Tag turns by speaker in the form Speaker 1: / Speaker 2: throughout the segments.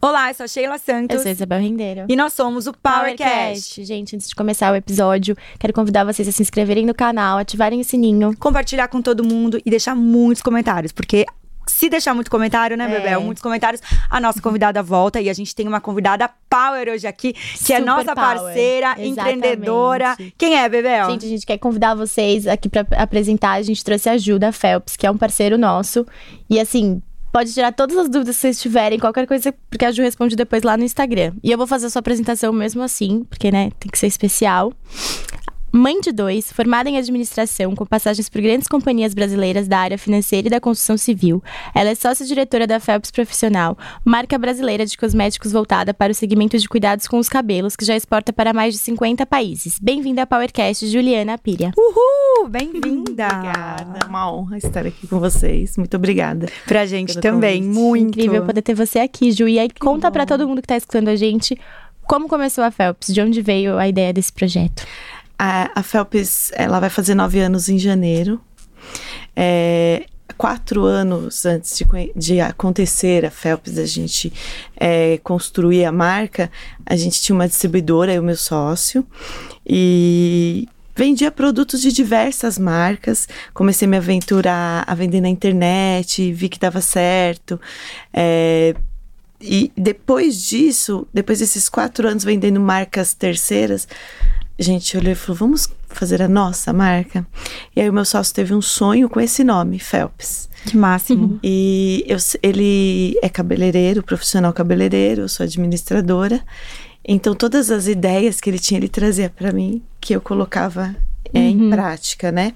Speaker 1: Olá, eu sou a Sheila Santos.
Speaker 2: Eu sou a Isabel Rendeiro.
Speaker 1: E nós somos o PowerCast.
Speaker 2: Gente, antes de começar o episódio, quero convidar vocês a se inscreverem no canal, ativarem o sininho.
Speaker 1: Compartilhar com todo mundo e deixar muitos comentários, porque se deixar muito comentário, né,
Speaker 2: É.
Speaker 1: Bebel? Muitos comentários, a nossa convidada volta e a gente tem uma convidada power hoje aqui, que é
Speaker 2: Super
Speaker 1: nossa
Speaker 2: power.
Speaker 1: parceira,
Speaker 2: Exatamente.
Speaker 1: empreendedora. Quem é, Bebel?
Speaker 2: Gente, a gente quer convidar vocês aqui pra apresentar. A gente trouxe a Ajuda Phelps, que é um parceiro nosso. E assim, pode tirar todas as dúvidas que vocês tiverem, qualquer coisa, porque a Ju responde depois lá no Instagram. E eu vou fazer a sua apresentação mesmo assim, porque, né, tem que ser especial. Mãe de dois, formada em administração, com passagens por grandes companhias brasileiras da área financeira e da construção civil. Ela é sócia-diretora da Phelps Profissional, marca brasileira de cosméticos voltada para o segmento de cuidados com os cabelos, que já exporta para mais de 50 países. Bem-vinda ao PowerCast, Juliana Piria.
Speaker 1: Uhul! Bem-vinda!
Speaker 3: Obrigada, é uma honra estar aqui com vocês. Muito obrigada.
Speaker 1: Pra gente
Speaker 3: Pelo
Speaker 1: também,
Speaker 3: convite.
Speaker 1: muito.
Speaker 2: Incrível poder ter você aqui, Ju. E aí, conta pra todo mundo que tá escutando a gente como começou a Phelps, de onde veio a ideia desse projeto.
Speaker 3: A, a Phelps, ela vai fazer nove anos em janeiro. É, quatro anos antes de, de acontecer a Phelps, a gente é, construir a marca, a gente tinha uma distribuidora, eu e meu sócio, e vendia produtos de diversas marcas. Comecei a me aventurar a vender na internet, vi que dava certo. É, e depois disso, depois desses quatro anos vendendo marcas terceiras, a gente olhou e falou: vamos fazer a nossa marca? E aí o meu sócio teve um sonho com esse nome, Phelps.
Speaker 1: Que máximo.
Speaker 3: E eu, ele é cabeleireiro, profissional cabeleireiro, eu sou administradora. Então todas as ideias que ele tinha, ele trazia para mim, que eu colocava é, em prática, né?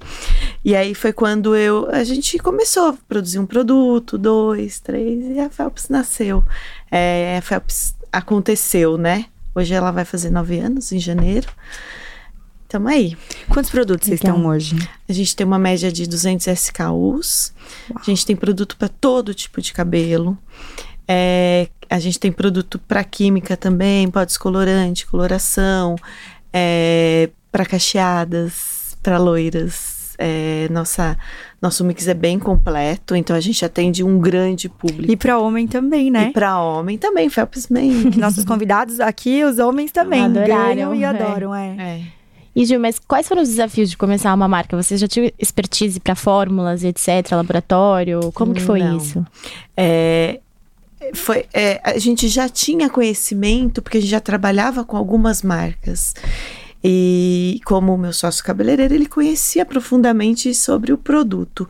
Speaker 3: E aí foi quando eu a gente começou a produzir um produto, dois, três, e a Phelps nasceu. É, a Phelps aconteceu, né? Hoje ela vai fazer nove anos, em janeiro. Tamo aí.
Speaker 1: Quantos produtos vocês
Speaker 2: Legal.
Speaker 1: estão hoje?
Speaker 3: A gente tem uma média de 200 SKUs. A gente tem produto para todo tipo de cabelo. É, a gente tem produto para química também, pó descolorante, coloração, é, para cacheadas, para loiras. É, nossa, nosso mix é bem completo, então a gente atende um grande público.
Speaker 1: E pra homem também, né?
Speaker 3: E para homem também, Felps Man.
Speaker 1: Nossos convidados aqui, os homens também
Speaker 2: Adoraram,
Speaker 1: ganham e
Speaker 2: é.
Speaker 1: adoram, é.
Speaker 3: É.
Speaker 2: E, Ju, mas quais foram os desafios de começar uma marca? Você já tinha expertise pra fórmulas e etc., laboratório? Como que foi
Speaker 3: Não.
Speaker 2: isso?
Speaker 3: É, foi, é, a gente já tinha conhecimento, porque a gente já trabalhava com algumas marcas. E como o meu sócio cabeleireiro, ele conhecia profundamente sobre o produto.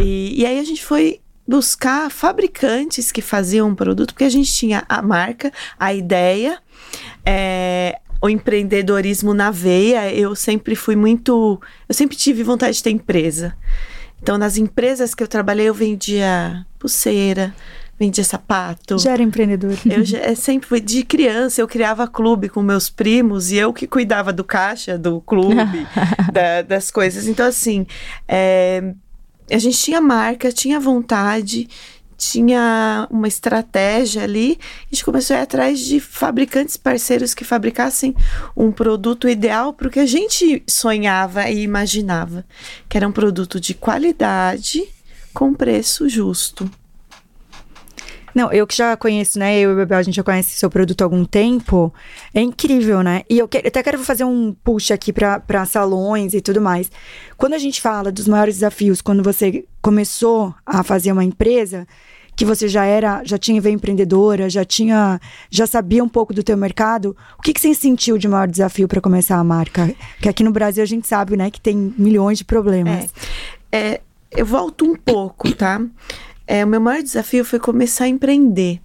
Speaker 3: E, e aí a gente foi buscar fabricantes que faziam um produto, porque a gente tinha a marca, a ideia, é, o empreendedorismo na veia. Eu sempre fui muito. Eu sempre tive vontade de ter empresa. Então, nas empresas que eu trabalhei, eu vendia pulseira, vendia sapato.
Speaker 1: Já era empreendedor.
Speaker 3: Eu já, é, sempre fui de criança, eu criava clube com meus primos e eu que cuidava do caixa do clube, da- das coisas. Então, assim, é, a gente tinha marca, tinha vontade, tinha uma estratégia ali. A gente começou a ir atrás de fabricantes parceiros que fabricassem um produto ideal para o que a gente sonhava e imaginava, que era um produto de qualidade com preço justo.
Speaker 1: Não, eu que já conheço, né? Eu e o Bebel, a gente já conhece seu produto há algum tempo. É incrível, né? E eu que- até quero fazer um push aqui pra salões e tudo mais. Quando a gente fala dos maiores desafios, quando você começou a fazer uma empresa, que você já era, já tinha veio empreendedora, já tinha, já sabia um pouco do teu mercado, o que, que você sentiu de maior desafio para começar a marca? Que aqui no Brasil a gente sabe, né, que tem milhões de problemas.
Speaker 3: É, eu volto um pouco, tá? É, o meu maior desafio foi começar a empreender.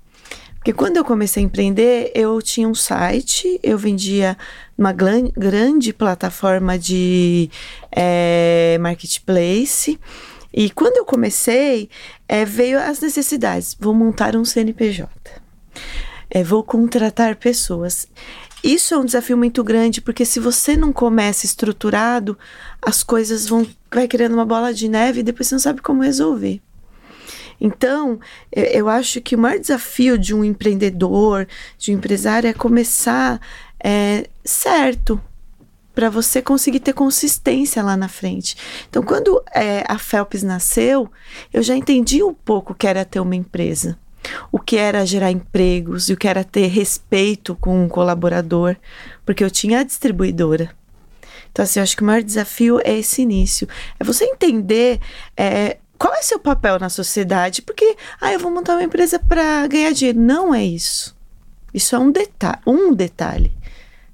Speaker 3: Porque quando eu comecei a empreender, eu tinha um site, eu vendia uma grande plataforma de é, marketplace. E quando eu comecei, é, veio as necessidades. Vou montar um CNPJ. É, vou contratar pessoas. Isso é um desafio muito grande, porque se você não começa estruturado, as coisas vão vai criando uma bola de neve e depois você não sabe como resolver. Então, eu, eu acho que o maior desafio de um empreendedor, de um empresário, é começar é, certo para você conseguir ter consistência lá na frente. Então, quando é, a Phelps nasceu, eu já entendi um pouco o que era ter uma empresa. o que era gerar empregos e o que era ter respeito com um colaborador, porque eu tinha a distribuidora. Então, assim, eu acho que o maior desafio é esse início. É você entender é, qual é seu papel na sociedade, porque, ah, eu vou montar uma empresa para ganhar dinheiro. Não é isso. Isso é um detalhe, um detalhe.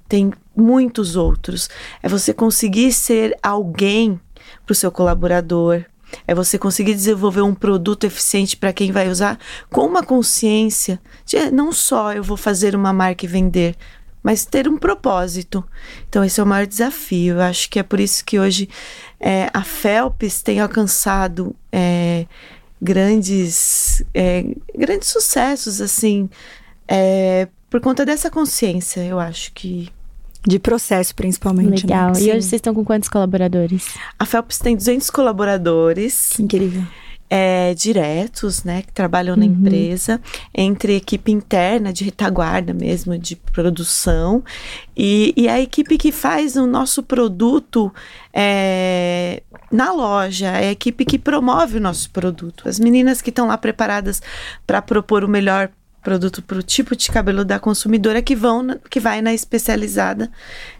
Speaker 3: Tem muitos outros. É você conseguir ser alguém para o seu colaborador, é você conseguir desenvolver um produto eficiente para quem vai usar com uma consciência de é, não só eu vou fazer uma marca e vender, mas ter um propósito. Então, esse é o maior desafio. Eu acho que é por isso que hoje é, a Phelps tem alcançado é, grandes, é, grandes sucessos, assim, é, por conta dessa consciência. Eu acho que
Speaker 1: de processo, principalmente.
Speaker 2: Né? Legal.
Speaker 1: Né?
Speaker 2: E hoje vocês estão com quantos colaboradores?
Speaker 3: A Phelps tem 200 colaboradores.
Speaker 1: Que incrível.
Speaker 3: É, diretos, né, que trabalham na uhum. empresa, entre equipe interna de retaguarda mesmo, de produção, e, e a equipe que faz o nosso produto é, na loja, é a equipe que promove o nosso produto. As meninas que estão lá preparadas para propor o melhor produto para o tipo de cabelo da consumidora que vão que vai na especializada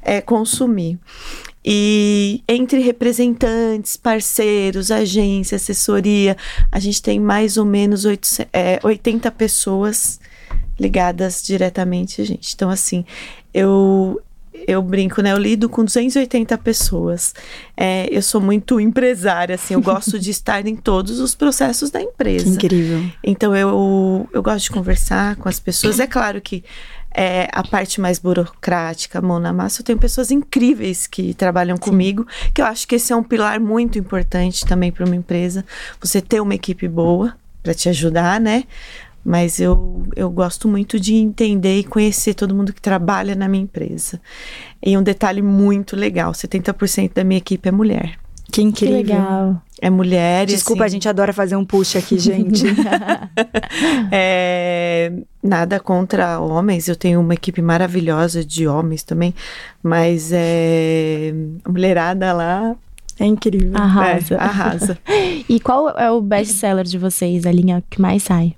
Speaker 3: é, consumir. E entre representantes, parceiros, agência, assessoria, a gente tem mais ou menos 8, é, 80 pessoas ligadas diretamente a gente. Então, assim, eu, eu brinco, né? Eu lido com 280 pessoas. É, eu sou muito empresária, assim, eu gosto de estar em todos os processos da empresa. Que
Speaker 1: incrível.
Speaker 3: Então eu, eu gosto de conversar com as pessoas. É claro que é, a parte mais burocrática, mão na massa, eu tenho pessoas incríveis que trabalham Sim. comigo, que eu acho que esse é um pilar muito importante também para uma empresa. Você ter uma equipe boa para te ajudar, né? Mas eu, eu gosto muito de entender e conhecer todo mundo que trabalha na minha empresa. E um detalhe muito legal: 70% da minha equipe é mulher.
Speaker 1: Que incrível.
Speaker 2: Que legal.
Speaker 3: É mulher.
Speaker 1: Desculpa,
Speaker 3: assim,
Speaker 1: a gente adora fazer um push aqui, gente.
Speaker 3: é, nada contra homens, eu tenho uma equipe maravilhosa de homens também, mas é, a mulherada lá.
Speaker 1: É incrível.
Speaker 2: Arrasa.
Speaker 3: É, arrasa.
Speaker 2: e qual é o best seller de vocês, a linha que mais sai?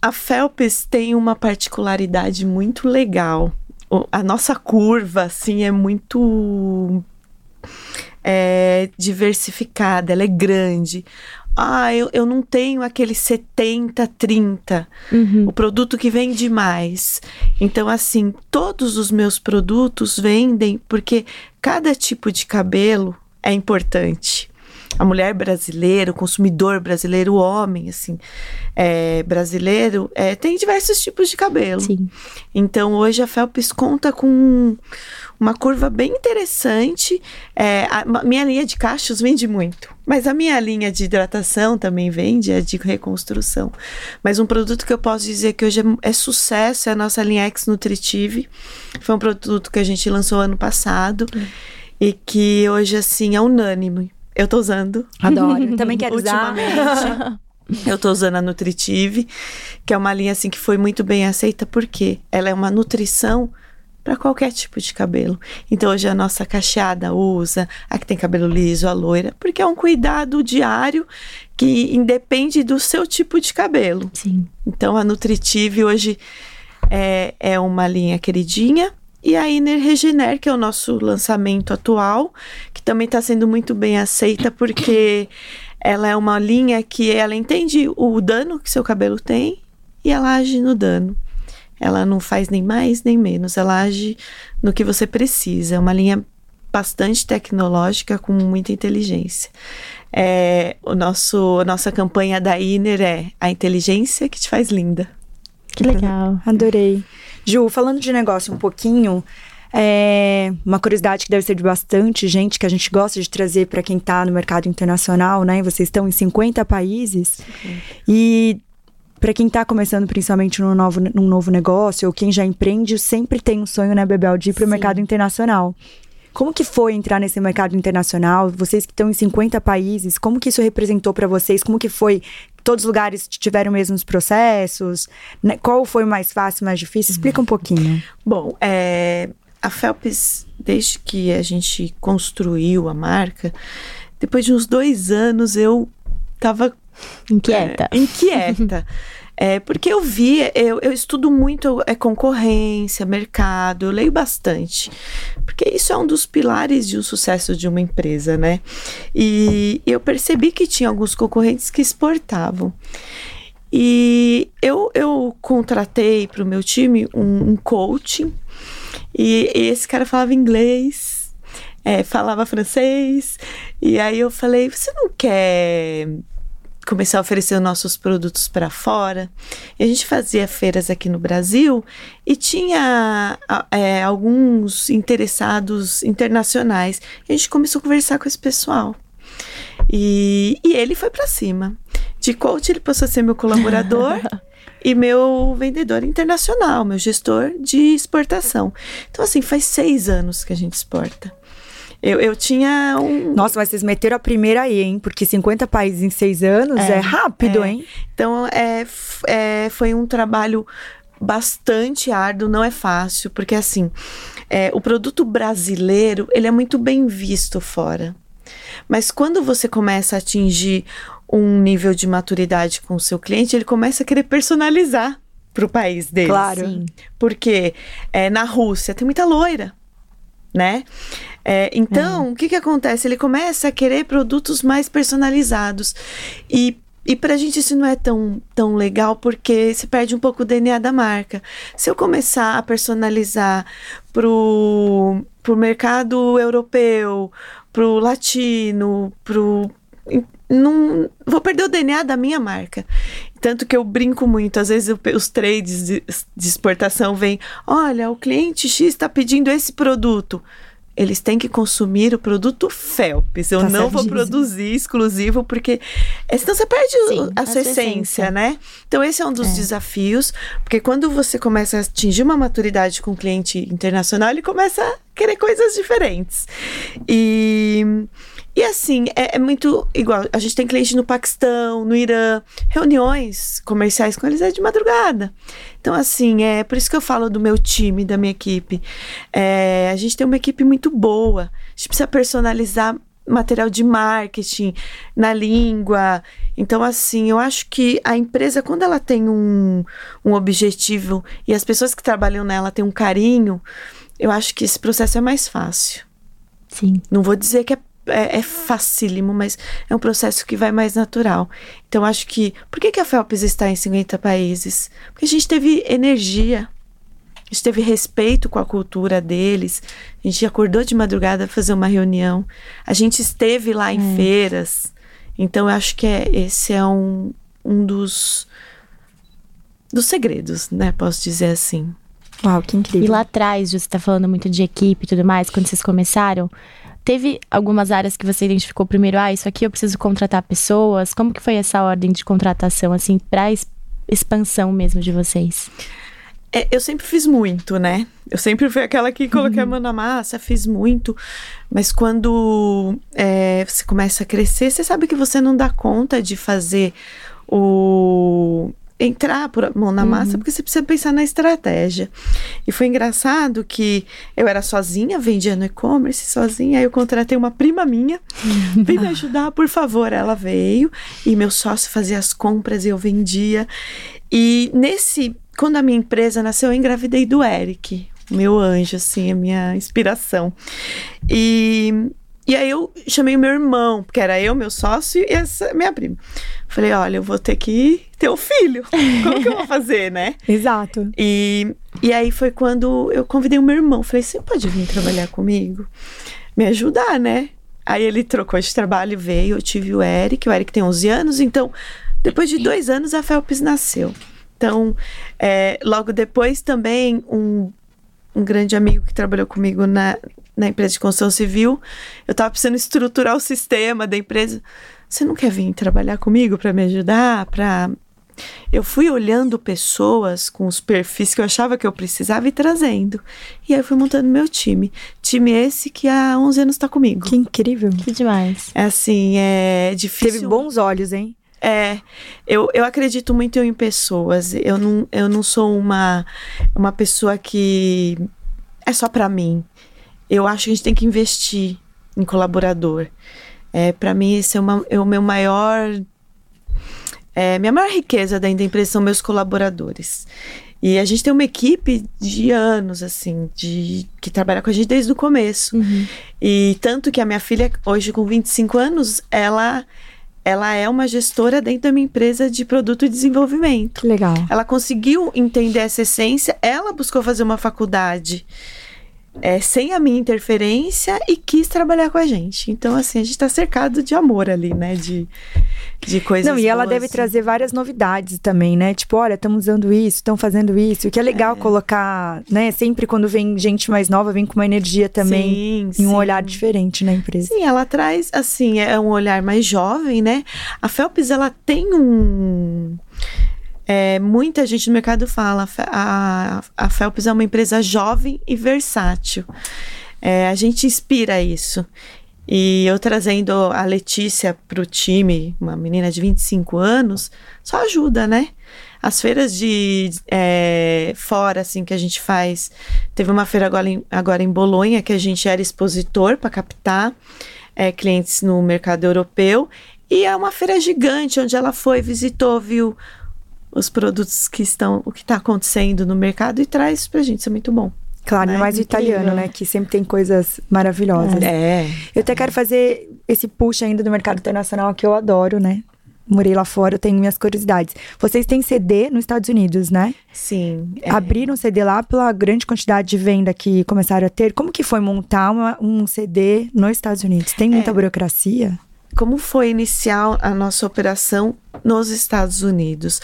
Speaker 3: A Phelps tem uma particularidade muito legal. A nossa curva, assim, é muito é, diversificada, ela é grande. Ah, eu, eu não tenho aquele 70-30, uhum. o produto que vende mais. Então, assim, todos os meus produtos vendem porque cada tipo de cabelo é importante a mulher brasileira, o consumidor brasileiro, o homem, assim, é, brasileiro, é, tem diversos tipos de cabelo.
Speaker 2: Sim.
Speaker 3: Então, hoje a Phelps conta com uma curva bem interessante. É, a, a minha linha de cachos vende muito, mas a minha linha de hidratação também vende, é de reconstrução. Mas um produto que eu posso dizer que hoje é, é sucesso é a nossa linha X Nutritive. Foi um produto que a gente lançou ano passado. E que hoje, assim, é unânime eu tô usando.
Speaker 1: Adoro. Também quero
Speaker 3: usar. eu tô usando a Nutritive, que é uma linha assim que foi muito bem aceita porque ela é uma nutrição para qualquer tipo de cabelo. Então hoje a nossa cacheada usa, a que tem cabelo liso, a loira, porque é um cuidado diário que independe do seu tipo de cabelo.
Speaker 2: Sim.
Speaker 3: Então a Nutritive hoje é, é uma linha queridinha e a Iner Regener, que é o nosso lançamento atual, também está sendo muito bem aceita, porque ela é uma linha que ela entende o dano que seu cabelo tem e ela age no dano. Ela não faz nem mais nem menos, ela age no que você precisa. É uma linha bastante tecnológica com muita inteligência. É, o nosso, a nossa campanha da Iner é a inteligência que te faz linda.
Speaker 2: Que legal.
Speaker 1: Adorei. Ju, falando de negócio um pouquinho, é uma curiosidade que deve ser de bastante gente, que a gente gosta de trazer para quem está no mercado internacional, né? Vocês estão em 50 países. E para quem está começando, principalmente num novo, num novo negócio, ou quem já empreende, sempre tem um sonho, né, Bebel, de ir para o mercado internacional. Como que foi entrar nesse mercado internacional? Vocês que estão em 50 países, como que isso representou para vocês? Como que foi? Todos os lugares tiveram os mesmos processos? Né? Qual foi mais fácil, mais difícil? Explica um pouquinho.
Speaker 3: Bom, é, a Phelps, desde que a gente construiu a marca, depois de uns dois anos eu estava
Speaker 2: inquieta.
Speaker 3: É, inquieta. É, porque eu vi, eu, eu estudo muito é, concorrência, mercado, eu leio bastante. Porque isso é um dos pilares de um sucesso de uma empresa, né? E eu percebi que tinha alguns concorrentes que exportavam. E eu, eu contratei para o meu time um, um coaching, e, e esse cara falava inglês, é, falava francês, e aí eu falei: você não quer começar a oferecer os nossos produtos para fora. E a gente fazia feiras aqui no Brasil e tinha é, alguns interessados internacionais. A gente começou a conversar com esse pessoal. E, e ele foi para cima. De coach, ele passou a ser meu colaborador. e meu vendedor internacional, meu gestor de exportação. Então, assim, faz seis anos que a gente exporta. Eu, eu tinha um.
Speaker 1: Nossa, mas vocês meteram a primeira aí, hein? Porque 50 países em seis anos é, é rápido,
Speaker 3: é.
Speaker 1: hein?
Speaker 3: Então, é, é, foi um trabalho bastante árduo, não é fácil, porque assim, é, o produto brasileiro, ele é muito bem visto fora. Mas quando você começa a atingir um nível de maturidade com o seu cliente, ele começa a querer personalizar para o país dele.
Speaker 1: Claro. Sim.
Speaker 3: Porque é, na Rússia tem muita loira, né? É, então, é. o que, que acontece? Ele começa a querer produtos mais personalizados. E e pra gente isso não é tão, tão legal porque se perde um pouco o DNA da marca. Se eu começar a personalizar pro, pro mercado europeu, pro latino, pro. Não, vou perder o DNA da minha marca. Tanto que eu brinco muito, às vezes eu, os trades de, de exportação vêm: olha, o cliente X está pedindo esse produto eles têm que consumir o produto Phelps. Eu tá não vou produzir exclusivo, porque senão você perde Sim, a, a sua essência, essência, né? Então, esse é um dos é. desafios, porque quando você começa a atingir uma maturidade com o cliente internacional, ele começa a querer coisas diferentes. E e assim, é, é, muito igual. A gente tem cliente no Paquistão, no Irã, reuniões comerciais com eles é de madrugada. Então, assim, é por isso que eu falo do meu time, da minha equipe. É, a gente tem uma equipe muito boa. A gente precisa personalizar material de marketing na língua. Então, assim, eu acho que a empresa, quando ela tem um, um objetivo e as pessoas que trabalham nela têm um carinho, eu acho que esse processo é mais fácil.
Speaker 2: Sim.
Speaker 3: Não vou dizer que é é, é, facílimo, mas é um processo que vai mais natural. Então, acho que. Por que, que a Phelps está em 50 países? Porque a gente teve energia, a gente teve respeito com a cultura deles, a gente acordou de madrugada para fazer uma reunião, a gente esteve lá em é. feiras. Então, eu acho que é, esse é um, um dos, dos segredos, né? Posso dizer assim.
Speaker 1: Uau, que incrível.
Speaker 2: E lá atrás, você está falando muito de equipe e tudo mais, quando vocês começaram. Teve algumas áreas que você identificou primeiro, ah, isso aqui eu preciso contratar pessoas. Como que foi essa ordem de contratação, assim, para expansão mesmo de vocês?
Speaker 3: É, eu sempre fiz muito, né? Eu sempre fui aquela que coloquei uhum. a mão na massa, fiz muito. Mas quando é, você começa a crescer, você sabe que você não dá conta de fazer o entrar por mão na massa, uhum. porque você precisa pensar na estratégia. E foi engraçado que eu era sozinha, vendia no e-commerce sozinha, aí eu contratei uma prima minha, vem me ajudar, por favor. Ela veio e meu sócio fazia as compras e eu vendia. E nesse, quando a minha empresa nasceu, eu engravidei do Eric, meu anjo, assim, a minha inspiração. E e aí eu chamei o meu irmão, porque era eu, meu sócio e essa minha prima. Falei, olha, eu vou ter que ter um filho. Como que eu vou fazer, né?
Speaker 1: Exato.
Speaker 3: E, e aí foi quando eu convidei o meu irmão. Falei, você pode vir trabalhar comigo? Me ajudar, né? Aí ele trocou de trabalho, veio, eu tive o Eric, o Eric tem 11 anos, então depois de dois anos a Felps nasceu. Então, é, logo depois também um, um grande amigo que trabalhou comigo na, na empresa de construção civil, eu estava precisando estruturar o sistema da empresa. Você não quer vir trabalhar comigo para me ajudar? Para eu fui olhando pessoas com os perfis que eu achava que eu precisava e trazendo. E aí eu fui montando meu time. Time esse que há 11 anos está comigo.
Speaker 1: Que incrível.
Speaker 2: Que demais.
Speaker 3: É assim, é difícil.
Speaker 1: Teve bons olhos, hein?
Speaker 3: É, eu, eu acredito muito em pessoas. Eu não, eu não sou uma, uma pessoa que é só para mim eu acho que a gente tem que investir em colaborador. É, para mim, esse é, uma, é o meu maior é, minha maior riqueza da empresa são meus colaboradores. E a gente tem uma equipe de anos, assim, de que trabalha com a gente desde o começo.
Speaker 2: Uhum.
Speaker 3: E tanto que a minha filha, hoje com 25 anos, ela, ela é uma gestora dentro da minha empresa de produto e desenvolvimento.
Speaker 1: Que legal.
Speaker 3: Ela conseguiu entender essa essência, ela buscou fazer uma faculdade é, sem a minha interferência e quis trabalhar com a gente. Então, assim, a gente tá cercado de amor ali, né? De, de coisas.
Speaker 1: Não, e ela
Speaker 3: boas.
Speaker 1: deve trazer várias novidades também, né? Tipo, olha, estamos usando isso, estão fazendo isso. O que é legal colocar, né? Sempre quando vem gente mais nova, vem com uma energia também
Speaker 3: Sim,
Speaker 1: e um
Speaker 3: sim.
Speaker 1: olhar diferente na empresa.
Speaker 3: Sim, ela traz, assim, é um olhar mais jovem, né? A Phelps, ela tem um. É, muita gente no mercado fala, a, a Phelps é uma empresa jovem e versátil. É, a gente inspira isso. E eu trazendo a Letícia para o time, uma menina de 25 anos, só ajuda, né? As feiras de é, fora, assim, que a gente faz. Teve uma feira agora em, agora em Bolonha que a gente era expositor para captar é, clientes no mercado europeu. E é uma feira gigante, onde ela foi, visitou, viu os produtos que estão, o que está acontecendo no mercado e traz pra gente. Isso é muito bom.
Speaker 1: Claro,
Speaker 3: Né?
Speaker 1: mais o italiano, né? Que sempre tem coisas maravilhosas.
Speaker 3: É.
Speaker 1: Eu até quero fazer esse push ainda do mercado internacional que eu adoro, né? Morei lá fora, eu tenho minhas curiosidades. Vocês têm CD nos Estados Unidos, né?
Speaker 3: Sim. é.
Speaker 1: Abriram CD lá pela grande quantidade de venda que começaram a ter. Como que foi montar uma- um CD nos Estados Unidos? Tem muita burocracia?
Speaker 3: Como foi iniciar a nossa operação nos Estados Unidos.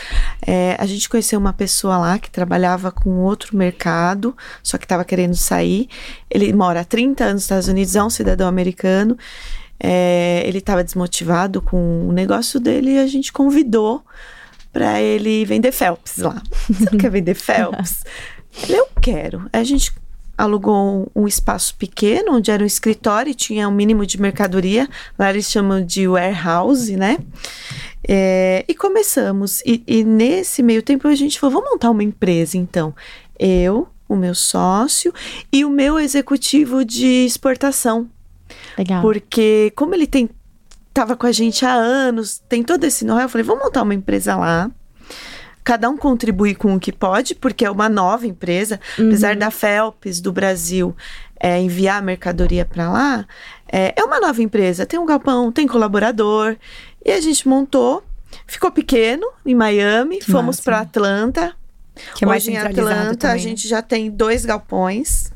Speaker 3: É, a gente conheceu uma pessoa lá que trabalhava com outro mercado, só que estava querendo sair. Ele mora há 30 anos nos Estados Unidos, é um cidadão americano. É, ele estava desmotivado com o negócio dele e a gente convidou para ele vender Phelps lá. Você não quer vender Phelps? Eu quero. A gente alugou um, espaço pequeno, onde era um escritório e tinha um mínimo de mercadoria. Lá eles chamam de warehouse, né? É, e começamos. E, e nesse meio tempo a gente falou: vamos montar uma empresa, então. Eu, o meu sócio e o meu executivo de exportação.
Speaker 2: Legal.
Speaker 3: Porque como ele tem tava com a gente há anos, tem todo esse know-how, eu falei, vamos montar uma empresa lá. Cada um contribui com o que pode, porque é uma nova empresa. Apesar da Phelps do Brasil é, enviar a mercadoria para lá, é, é uma nova empresa. Tem um galpão, tem colaborador. E a gente montou, ficou pequeno em Miami,
Speaker 1: Que
Speaker 3: fomos para Atlanta.
Speaker 1: Que é mais
Speaker 3: Hoje em Atlanta a
Speaker 1: também, né?
Speaker 3: gente já tem dois galpões.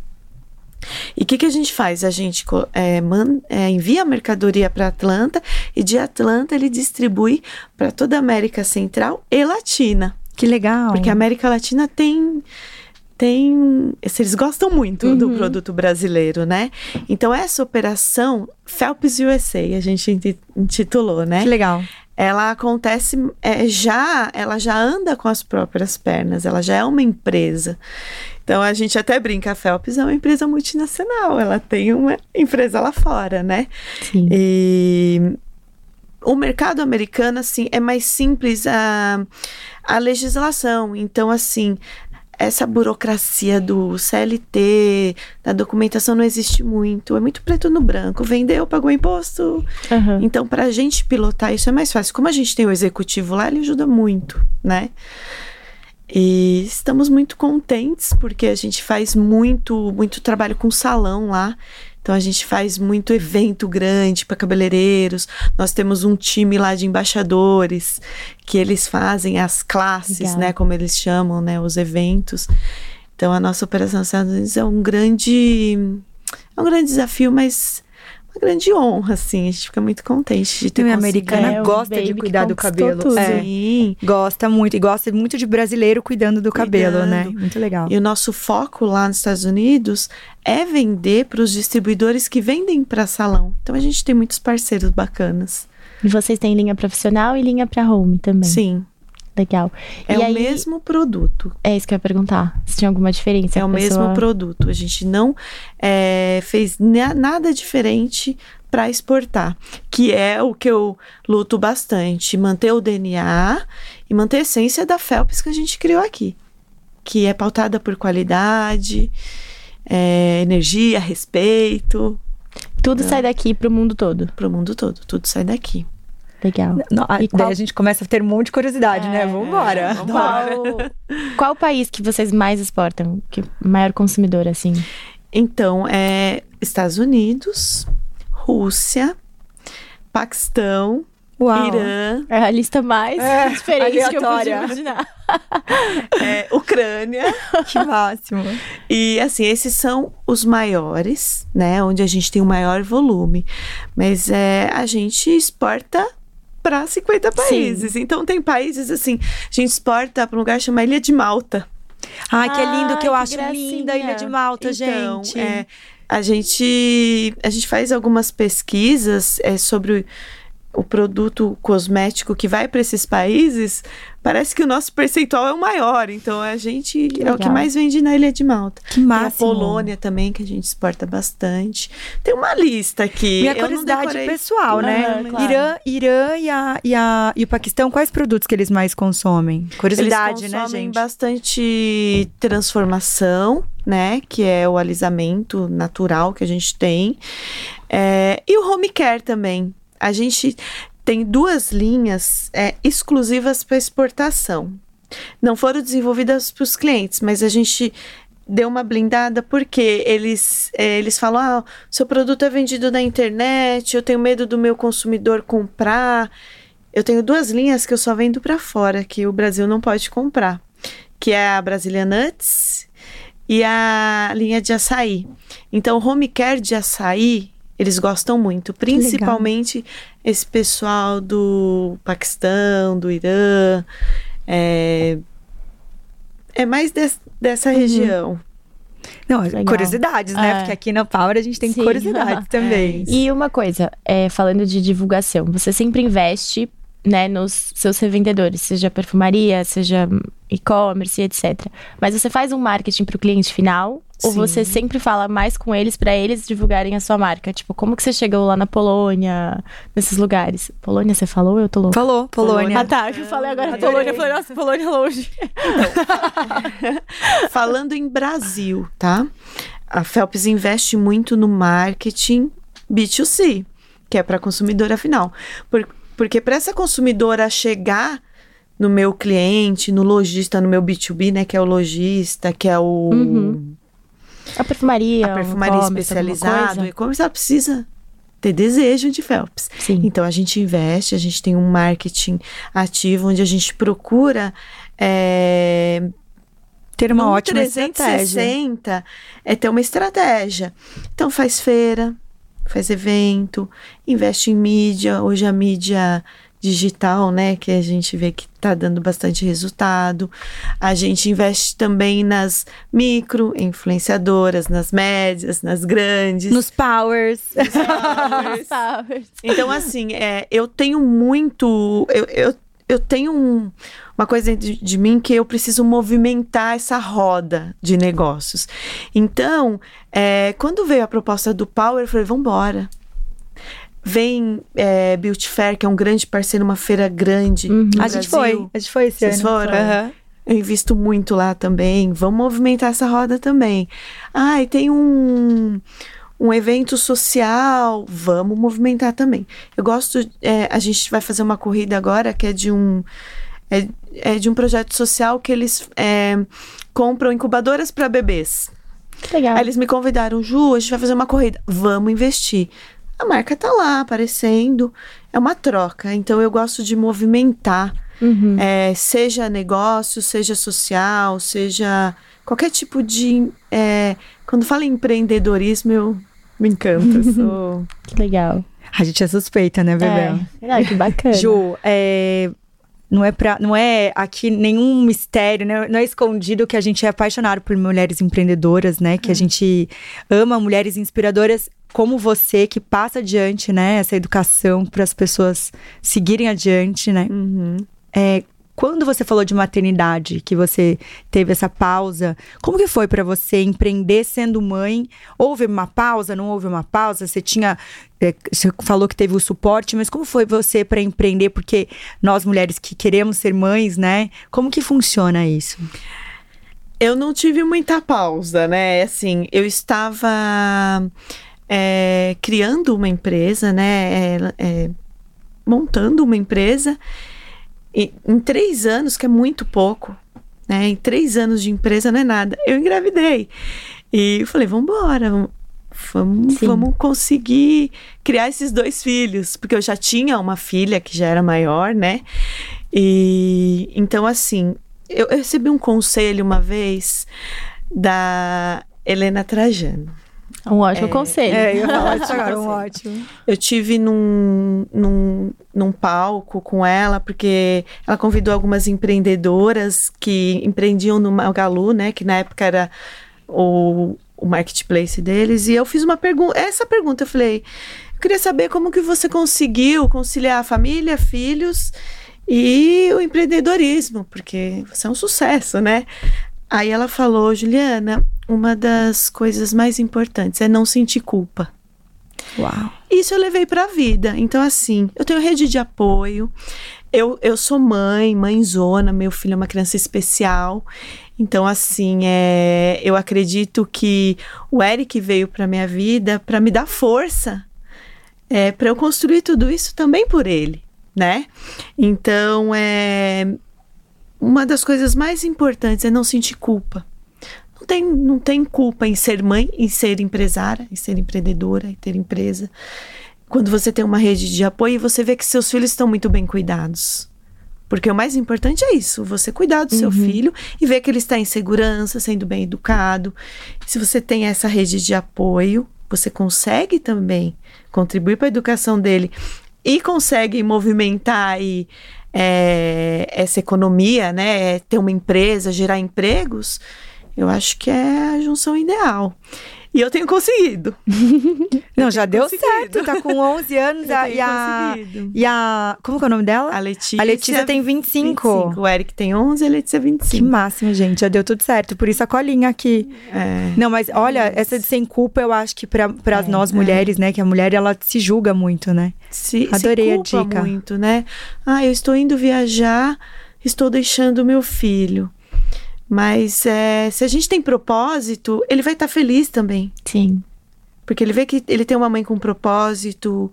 Speaker 3: E o que, que a gente faz? A gente é, man- é, envia a mercadoria para Atlanta e de Atlanta ele distribui para toda a América Central e Latina.
Speaker 1: Que legal.
Speaker 3: Porque a América Latina tem. Tem. Eles gostam muito do
Speaker 2: Uhum.
Speaker 3: produto brasileiro, né? Então, essa operação Phelps USA, a gente inti- intitulou, né?
Speaker 1: Que legal.
Speaker 3: ela acontece é, já, ela já anda com as próprias pernas, ela já é uma empresa. Então a gente até brinca, a Phelps é uma empresa multinacional, ela tem uma empresa lá fora, né?
Speaker 2: Sim.
Speaker 3: E o mercado americano, assim, é mais simples a, a legislação. Então, assim, essa burocracia do CLT, da documentação não existe muito. É muito preto no branco. Vendeu, pagou imposto,
Speaker 2: Aham.
Speaker 3: então, para a gente pilotar isso é mais fácil. Como a gente tem o executivo lá, ele ajuda muito, né? E estamos muito contentes porque a gente faz muito, muito trabalho com salão lá. Então a gente faz muito evento grande para cabeleireiros. Nós temos um time lá de embaixadores que eles fazem as classes,
Speaker 2: Legal.
Speaker 3: né, como eles chamam, né, os eventos. Então a nossa operação nos Estados Unidos é um grande é um grande desafio, mas uma grande honra, assim. A gente fica muito contente de ter
Speaker 1: a
Speaker 3: conseguido.
Speaker 1: americana
Speaker 2: É,
Speaker 1: gosta de cuidar do cabelo.
Speaker 2: tudo.
Speaker 1: É.
Speaker 3: Sim.
Speaker 1: Gosta muito. E gosta muito de brasileiro cuidando do cabelo,
Speaker 3: Cuidando.
Speaker 1: né? Muito legal.
Speaker 3: E o nosso foco lá nos Estados Unidos é vender para os distribuidores que vendem para salão. Então a gente tem muitos parceiros bacanas.
Speaker 2: E vocês têm linha profissional e linha pra home também.
Speaker 3: Sim,
Speaker 2: Legal.
Speaker 3: é
Speaker 2: e
Speaker 3: o
Speaker 2: aí,
Speaker 3: mesmo produto.
Speaker 2: É isso que eu ia perguntar. Se tinha alguma diferença.
Speaker 3: É o
Speaker 2: pessoa-
Speaker 3: mesmo produto. A gente não é, fez na- nada diferente para exportar, que é o que eu luto bastante, manter o DNA e manter a essência da Phelps que a gente criou aqui, que é pautada por qualidade, é, energia, respeito
Speaker 2: Tudo sai daqui pro mundo todo.
Speaker 3: para o mundo todo. Tudo sai daqui.
Speaker 2: Legal.
Speaker 1: Não,
Speaker 2: E
Speaker 1: daí
Speaker 2: qual-
Speaker 1: a gente começa a ter um monte de curiosidade, né?
Speaker 2: É,
Speaker 1: Vambora.
Speaker 2: Qual, qual o país que vocês mais exportam? Que maior consumidor, assim?
Speaker 3: Então, é Estados Unidos, Rússia, Paquistão,
Speaker 1: Uau.
Speaker 3: Irã,
Speaker 2: É a lista mais
Speaker 1: É,
Speaker 2: diferente que eu
Speaker 1: aleatória.
Speaker 2: imaginar.
Speaker 3: é, Ucrânia.
Speaker 1: Que máximo.
Speaker 3: E assim, esses são os maiores, né? Onde a gente tem o maior volume. Mas é, a gente exporta para 50 países. Então tem países assim, a gente exporta para um lugar chamado Ilha de Malta.
Speaker 1: Ai, que é lindo, que eu
Speaker 2: Ai,
Speaker 1: acho
Speaker 2: que
Speaker 1: linda a Ilha de Malta,
Speaker 3: Então,
Speaker 1: gente.
Speaker 3: é, a gente a gente faz algumas pesquisas é, sobre o, produto cosmético que vai para esses países. Parece que o nosso percentual é o maior. Então a gente é o que
Speaker 2: legal.
Speaker 3: mais vende na Ilha de Malta.
Speaker 1: que
Speaker 3: Tem a
Speaker 1: máximo.
Speaker 3: Polônia também, que a gente exporta bastante. Tem uma lista aqui.
Speaker 1: Minha curiosidade pessoal, né?
Speaker 2: Claro.
Speaker 1: Irã, Irã e, a, e, a, e o Paquistão, quais produtos que eles mais consomem? Curiosidade,
Speaker 3: Eles
Speaker 1: né,
Speaker 3: consomem
Speaker 1: gente?
Speaker 3: bastante transformação, né? Que é o alisamento natural que a gente tem. É, e o home care também. A gente tem duas linhas é, exclusivas para exportação. Não foram desenvolvidas para os clientes, mas a gente deu uma blindada porque eles, é, eles falam: ah, seu produto é vendido na internet, eu tenho medo do meu consumidor comprar. Eu tenho duas linhas que eu só vendo para fora, que o Brasil não pode comprar, que é a Brasília Nuts e a linha de açaí. Então, home care de açaí, eles gostam muito, principalmente esse pessoal do Paquistão, do Irã, é, é mais des- dessa região.
Speaker 1: Não,
Speaker 2: Legal.
Speaker 1: curiosidades, né?
Speaker 2: É.
Speaker 1: Porque aqui na Power a gente tem
Speaker 2: Sim.
Speaker 1: curiosidades também.
Speaker 2: E uma coisa, é, falando de divulgação, você sempre investe né, nos seus revendedores, seja perfumaria, seja e-commerce, etc. Mas você faz um marketing para o cliente final ou
Speaker 3: Sim.
Speaker 2: você sempre fala mais com eles para eles divulgarem a sua marca? Tipo, como que você chegou lá na Polônia, nesses lugares? Polônia, você falou? Eu tô louca.
Speaker 1: Falou, Polônia.
Speaker 2: Ah, tá. Eu falei agora
Speaker 1: Adorei.
Speaker 2: Polônia. Eu falei, nossa, Polônia longe.
Speaker 3: Falando em Brasil, tá? A Phelps investe muito no marketing B2C, que é para consumidora final. Por- porque para essa consumidora chegar no meu cliente, no lojista, no meu B2B, né, que é o lojista, que é o
Speaker 2: Uhum. A perfumaria,
Speaker 3: a
Speaker 2: um
Speaker 3: perfumaria
Speaker 2: alguma
Speaker 3: especializada, o
Speaker 2: coisa?
Speaker 3: e-commerce, ela precisa ter desejo de Phelps.
Speaker 2: Sim.
Speaker 3: Então a gente investe, a gente tem um marketing ativo onde a gente procura é,
Speaker 1: Ter uma
Speaker 3: num
Speaker 1: ótima estratégia.
Speaker 3: 360 é ter uma estratégia. Então faz feira, faz evento, investe em mídia. Hoje a mídia digital, né, que a gente vê que está dando bastante resultado. A gente investe também nas micro influenciadoras, nas médias, nas grandes.
Speaker 1: Nos powers.
Speaker 2: Powers.
Speaker 3: Então, assim, é, eu tenho muito. Eu, eu, eu tenho um- uma coisa dentro de, de mim que eu preciso movimentar essa roda de negócios. Então, é, quando veio a proposta do Power, eu falei: vamos embora. Vem é, Beauty Fair, que é um grande parceiro, uma feira grande.
Speaker 2: Uhum.
Speaker 1: A gente
Speaker 3: Brasil.
Speaker 1: foi, a gente foi esse
Speaker 3: Vocês
Speaker 1: ano.
Speaker 3: foram?
Speaker 1: Aham.
Speaker 3: Eu invisto muito lá também. Vamos movimentar essa roda também. Ah, e tem um, um evento social. Vamos movimentar também. Eu gosto. é, a gente vai fazer uma corrida agora que é de um. É, é de um projeto social que eles é, compram incubadoras para bebês.
Speaker 2: Que legal.
Speaker 3: Aí eles me convidaram, Ju, a gente vai fazer uma corrida. Vamos investir. A marca tá lá aparecendo. É uma troca. Então eu gosto de movimentar.
Speaker 2: Uhum.
Speaker 3: É, seja negócio, seja social, seja qualquer tipo de. é, quando fala em empreendedorismo, eu me encanto. sou-
Speaker 2: Que legal.
Speaker 1: A gente é suspeita, né, Bebel?
Speaker 2: É. Ah, que bacana.
Speaker 1: Ju, é, não é pra, não é aqui nenhum mistério, né? Não é escondido que a gente é apaixonado por mulheres empreendedoras, né? Que a gente ama mulheres inspiradoras como você que passa adiante, né? Essa educação para as pessoas seguirem adiante, né?
Speaker 3: Uhum.
Speaker 1: É, quando você falou de maternidade, que você teve essa pausa, como que foi pra você empreender sendo mãe? Houve uma pausa? Não houve uma pausa? Você tinha, é, você falou que teve o suporte, mas como foi você pra empreender? Porque nós mulheres que queremos ser mães, né? Como que funciona isso?
Speaker 3: Eu não tive muita pausa, né? Assim, eu estava é, criando uma empresa, né? É, é, montando uma empresa. E, em três anos, que é muito pouco, né? Em três anos de empresa não é nada. Eu engravidei. E eu falei, vamos embora, vamos, vamos conseguir criar esses dois filhos. Porque eu já tinha uma filha que já era maior, né? E então, assim, eu, eu recebi um conselho uma vez da Helena Trajano.
Speaker 2: Um ótimo é, conselho.
Speaker 1: É, eu ia falar isso agora, um ótimo.
Speaker 3: Eu tive num, num, num palco com ela, porque ela convidou algumas empreendedoras que empreendiam no Magalu, né? Que na época era o, o marketplace deles. E eu fiz uma pergunta, essa pergunta, eu falei, eu queria saber como que você conseguiu conciliar a família, filhos e o empreendedorismo, porque você é um sucesso, né? Aí ela falou, Juliana, uma das coisas mais importantes é não sentir culpa.
Speaker 1: Uau.
Speaker 3: Isso eu levei para a vida. Então, assim, eu tenho rede de apoio. Eu, eu sou mãe, mãezona, meu filho é uma criança especial. Então, assim, é, eu acredito que o Eric veio para minha vida para me dar força, é, para eu construir tudo isso também por ele, né? Então, é, uma das coisas mais importantes é não sentir culpa não tem, não tem culpa em ser mãe, em ser empresária, em ser empreendedora, em ter empresa. Quando você tem uma rede de apoio, você vê que seus filhos estão muito bem cuidados. Porque o mais importante é isso, você cuidar do uhum. seu filho e ver que ele está em segurança, sendo bem educado. Se você tem essa rede de apoio, você consegue também contribuir para a educação dele e consegue movimentar aí, é, essa economia, né? Ter uma empresa, gerar empregos eu acho que é a junção ideal. E eu tenho conseguido.
Speaker 1: Não, já deu conseguido. certo. Tá com 11 anos. a, e, a, e a. Como que é o nome dela?
Speaker 3: A Letícia.
Speaker 1: A Letícia tem 25.
Speaker 3: 25. O Eric tem 11 e a Letícia 25.
Speaker 1: Que máximo, gente. Já deu tudo certo. Por isso a colinha aqui.
Speaker 3: É.
Speaker 1: Não, mas olha, é essa de sem culpa, eu acho que para é, nós é. mulheres, é. né? Que a mulher, ela se julga muito, né?
Speaker 3: Se, Adorei se culpa a dica. muito, né? Ah, eu estou indo viajar, estou deixando meu filho. Mas é, se a gente tem propósito, ele vai estar tá feliz também.
Speaker 2: Sim.
Speaker 3: Porque ele vê que ele tem uma mãe com propósito,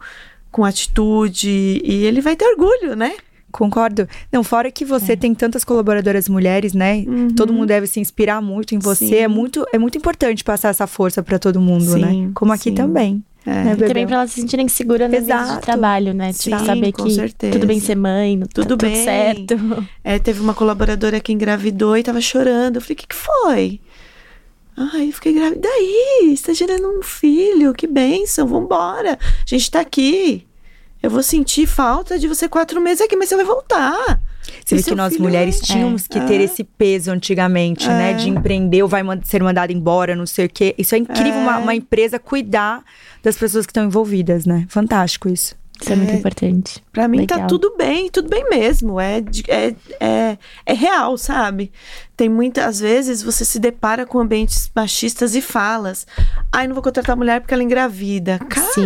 Speaker 3: com atitude, e ele vai ter orgulho, né?
Speaker 1: Concordo. Não, fora que você é. tem tantas colaboradoras mulheres, né? Uhum. Todo mundo deve se inspirar muito em você. É muito, é muito importante passar essa força para todo mundo, né? sim, né? Como aqui sim. também.
Speaker 2: É. Né, também para elas se sentirem seguras no ambiente de trabalho, né? Tipo, Sim, saber que certeza. tudo bem ser mãe, tudo, tá bem. tudo certo.
Speaker 3: É, teve uma colaboradora que engravidou e tava chorando. Eu falei, o que, que foi? Ai, eu fiquei grávida. Daí, você tá gerando um filho, que bênção, vambora. A gente tá aqui. Eu vou sentir falta de você quatro meses aqui, mas você vai voltar.
Speaker 1: Você vê que nós mulheres é. tínhamos é. que ter é. esse peso antigamente, é. né? De empreender ou vai ser mandado embora, não sei o quê. Isso é incrível, uma, é. uma, empresa cuidar das pessoas que estão envolvidas, né? Fantástico isso.
Speaker 2: Isso é, muito importante.
Speaker 3: Pra mim tá Legal. tá tudo bem, tudo bem mesmo. É, é, é, é real, sabe? Tem muitas vezes você se depara com ambientes machistas e falas. Ai, não vou contratar mulher porque ela engravida. Cara, Sim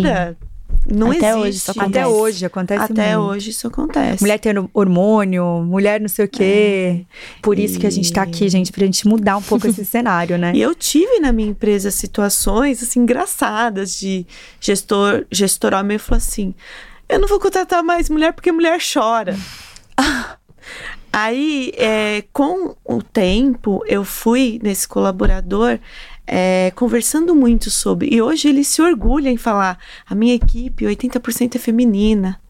Speaker 3: não
Speaker 2: Até
Speaker 3: existe.
Speaker 2: hoje isso acontece.
Speaker 1: Até hoje acontece
Speaker 3: Até
Speaker 1: muito.
Speaker 3: hoje isso acontece.
Speaker 1: Mulher tendo hormônio, mulher não sei o quê. É. Por isso e... que a gente tá aqui, gente, pra gente mudar um pouco esse cenário, né?
Speaker 3: E eu tive na minha empresa situações, assim, engraçadas de gestor, gestor homem falou assim, eu não vou contratar mais mulher porque mulher chora. Aí, é, com o tempo, eu fui nesse colaborador é, conversando muito sobre. E hoje ele se orgulha em falar: a minha equipe, 80% é feminina.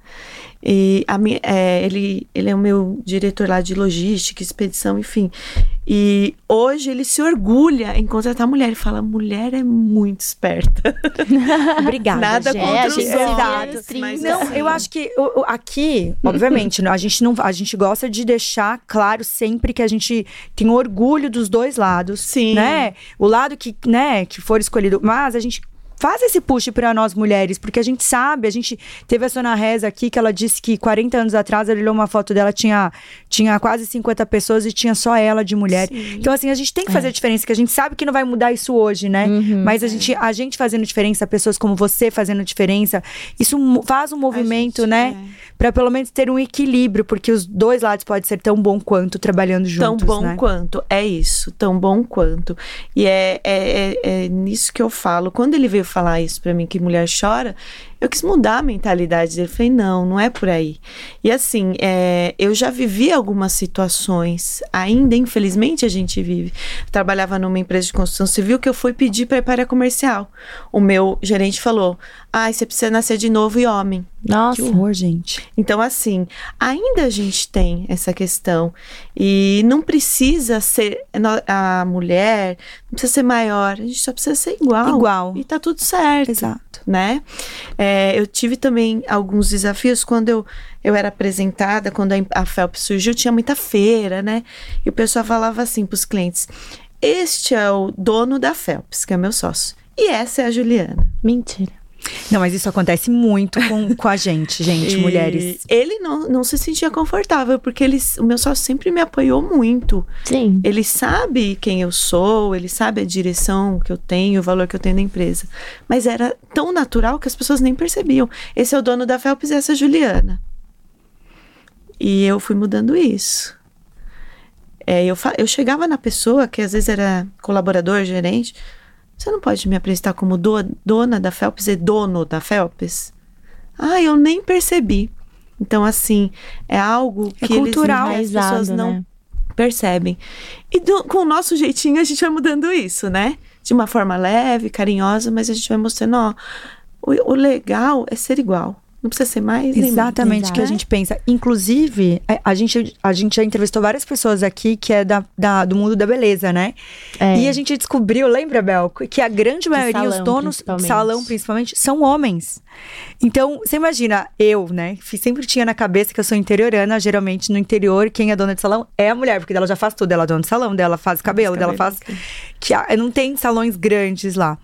Speaker 3: E a minha, é, ele, ele é o meu diretor lá de logística, expedição, enfim. E hoje ele se orgulha em contratar mulher. Ele fala: mulher é muito esperta.
Speaker 1: Obrigada.
Speaker 3: Nada
Speaker 1: gente.
Speaker 3: contra os
Speaker 1: Exato. Mas, não, assim... eu acho que o, aqui, obviamente, a gente não, a gente gosta de deixar claro sempre que a gente tem orgulho dos dois lados.
Speaker 3: Sim.
Speaker 1: Né? O lado que, né, que for escolhido. Mas a gente faz esse push para nós mulheres, porque a gente sabe, a gente teve a Sona Reza aqui que ela disse que 40 anos atrás ela olhou uma foto dela, tinha, tinha quase 50 pessoas e tinha só ela de mulher. Sim. Então, assim, a gente tem que fazer é. a diferença, que a gente sabe que não vai mudar isso hoje, né? Uhum, Mas a, é. gente, a gente fazendo diferença, pessoas como você fazendo diferença, isso faz um movimento, gente, né? É. Para pelo menos ter um equilíbrio, porque os dois lados podem ser tão bom quanto trabalhando juntos.
Speaker 3: Tão bom
Speaker 1: né?
Speaker 3: quanto, é isso, tão bom quanto. E é, é, é, é nisso que eu falo. Quando ele veio falar isso para mim, que mulher chora, eu quis mudar a mentalidade dele. Falei, não, não é por aí. E assim, é, eu já vivi algumas situações, ainda infelizmente a gente vive. Trabalhava numa empresa de construção civil que eu fui pedir para ir para a área comercial. O meu gerente falou: ah, você precisa nascer de novo e homem.
Speaker 2: Nossa.
Speaker 1: Que horror, gente.
Speaker 3: Então, assim, ainda a gente tem essa questão. E não precisa ser a mulher, não precisa ser maior, a gente só precisa ser igual.
Speaker 1: Igual.
Speaker 3: E tá tudo certo.
Speaker 1: Exato.
Speaker 3: Né? É, eu tive também alguns desafios quando eu, eu era apresentada, quando a, a FELP surgiu, tinha muita feira, né? E o pessoal falava assim pros clientes: Este é o dono da FELPS, que é meu sócio. E essa é a Juliana.
Speaker 2: Mentira.
Speaker 1: Não, mas isso acontece muito com, com a gente, gente,
Speaker 3: E
Speaker 1: mulheres.
Speaker 3: Ele não, não se sentia confortável, porque ele, o meu sócio sempre me apoiou muito.
Speaker 2: Sim.
Speaker 3: Ele sabe quem eu sou, ele sabe a direção que eu tenho, o valor que eu tenho na empresa. Mas era tão natural que as pessoas nem percebiam. Esse é o dono da Felps e essa é a Juliana. E eu fui mudando isso. É, eu, eu chegava na pessoa, que às vezes era colaborador, gerente, você não pode me apresentar como do- dona da Felps e dono da Felps? Ah, eu nem percebi. Então, assim, é algo
Speaker 1: É
Speaker 3: que eles-
Speaker 1: cultural.
Speaker 3: as pessoas não
Speaker 2: né?
Speaker 3: percebem. E do- com o nosso jeitinho a gente vai mudando isso, né? De uma forma leve, carinhosa, mas a gente vai mostrando, ó, o, o legal é ser igual. Não precisa ser mais.
Speaker 1: Exatamente o que a gente pensa. Inclusive, a, a gente, a gente já entrevistou várias pessoas aqui que é da, da- do mundo da beleza, né?
Speaker 2: É.
Speaker 1: E a gente descobriu, lembra, Bel, que a grande maioria, os
Speaker 2: salão,
Speaker 1: donos de
Speaker 2: principalmente.
Speaker 1: salão, principalmente, são homens. Então, você imagina, eu, né, sempre tinha na cabeça que eu sou interiorana, geralmente no interior, quem é dona de salão é a mulher, porque ela já faz tudo. Ela é dona de salão, dela faz cabelo, dela faz. Que não tem salões grandes lá.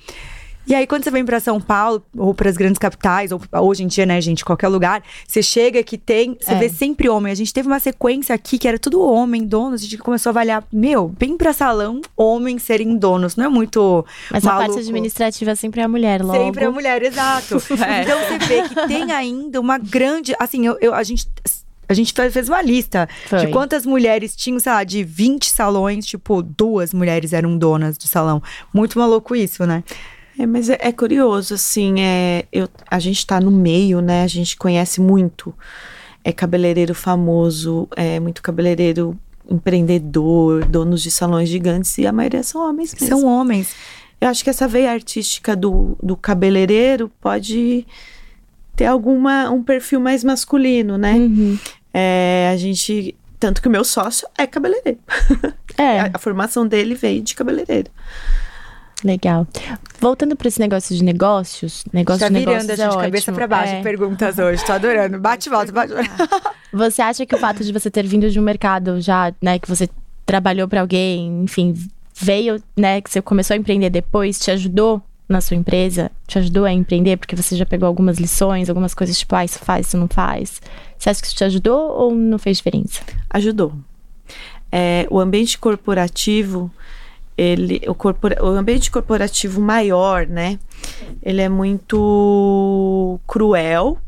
Speaker 1: E aí, quando você vem pra São Paulo, ou pras grandes capitais, ou hoje em dia, né, gente, qualquer lugar, você chega que tem, você
Speaker 2: É.
Speaker 1: vê sempre homem. A gente teve uma sequência aqui que era tudo homem, donos, a gente começou a avaliar, meu, bem pra salão, homens serem donos. Não é muito.
Speaker 2: Mas a parte
Speaker 1: maluco.
Speaker 2: administrativa sempre é a mulher, logo.
Speaker 1: Sempre a mulher, exato.
Speaker 2: É.
Speaker 1: Então você vê que tem ainda uma grande. Assim, eu, eu- a gente. A gente fe- fez uma lista
Speaker 2: Foi.
Speaker 1: de quantas mulheres tinham, sei lá, de 20 salões, tipo, duas mulheres eram donas do salão. Muito maluco isso, né?
Speaker 3: É, mas é, é curioso, assim, é, eu, a gente tá no meio, né? A gente conhece muito. É cabeleireiro famoso, é muito cabeleireiro empreendedor, donos de salões gigantes, e a maioria são homens mesmo.
Speaker 1: São homens.
Speaker 3: Eu acho que essa veia artística do, do cabeleireiro pode ter alguma um perfil mais masculino, né?
Speaker 2: Uhum.
Speaker 3: É, a gente. Tanto que o meu sócio é cabeleireiro.
Speaker 2: É,
Speaker 3: A, a formação dele veio de cabeleireiro.
Speaker 2: Legal. Voltando para esse negócio de negócios, negócio
Speaker 1: Tá
Speaker 2: de negócios
Speaker 1: virando a
Speaker 2: é
Speaker 1: gente de cabeça pra baixo.
Speaker 2: É.
Speaker 1: Perguntas hoje. Tô adorando. Bate e volta, bate.
Speaker 2: Você acha que o fato de você ter vindo de um mercado já, né, que você trabalhou para alguém, enfim, veio, né, que você começou a empreender depois, te ajudou na sua empresa? Te ajudou a empreender porque você já pegou algumas lições, algumas coisas tipo, ah, isso faz, isso não faz? Você acha que isso te ajudou ou não fez diferença?
Speaker 3: ajudou. É, o ambiente corporativo, ele, o, corpora, o ambiente corporativo maior, né? Ele é muito cruel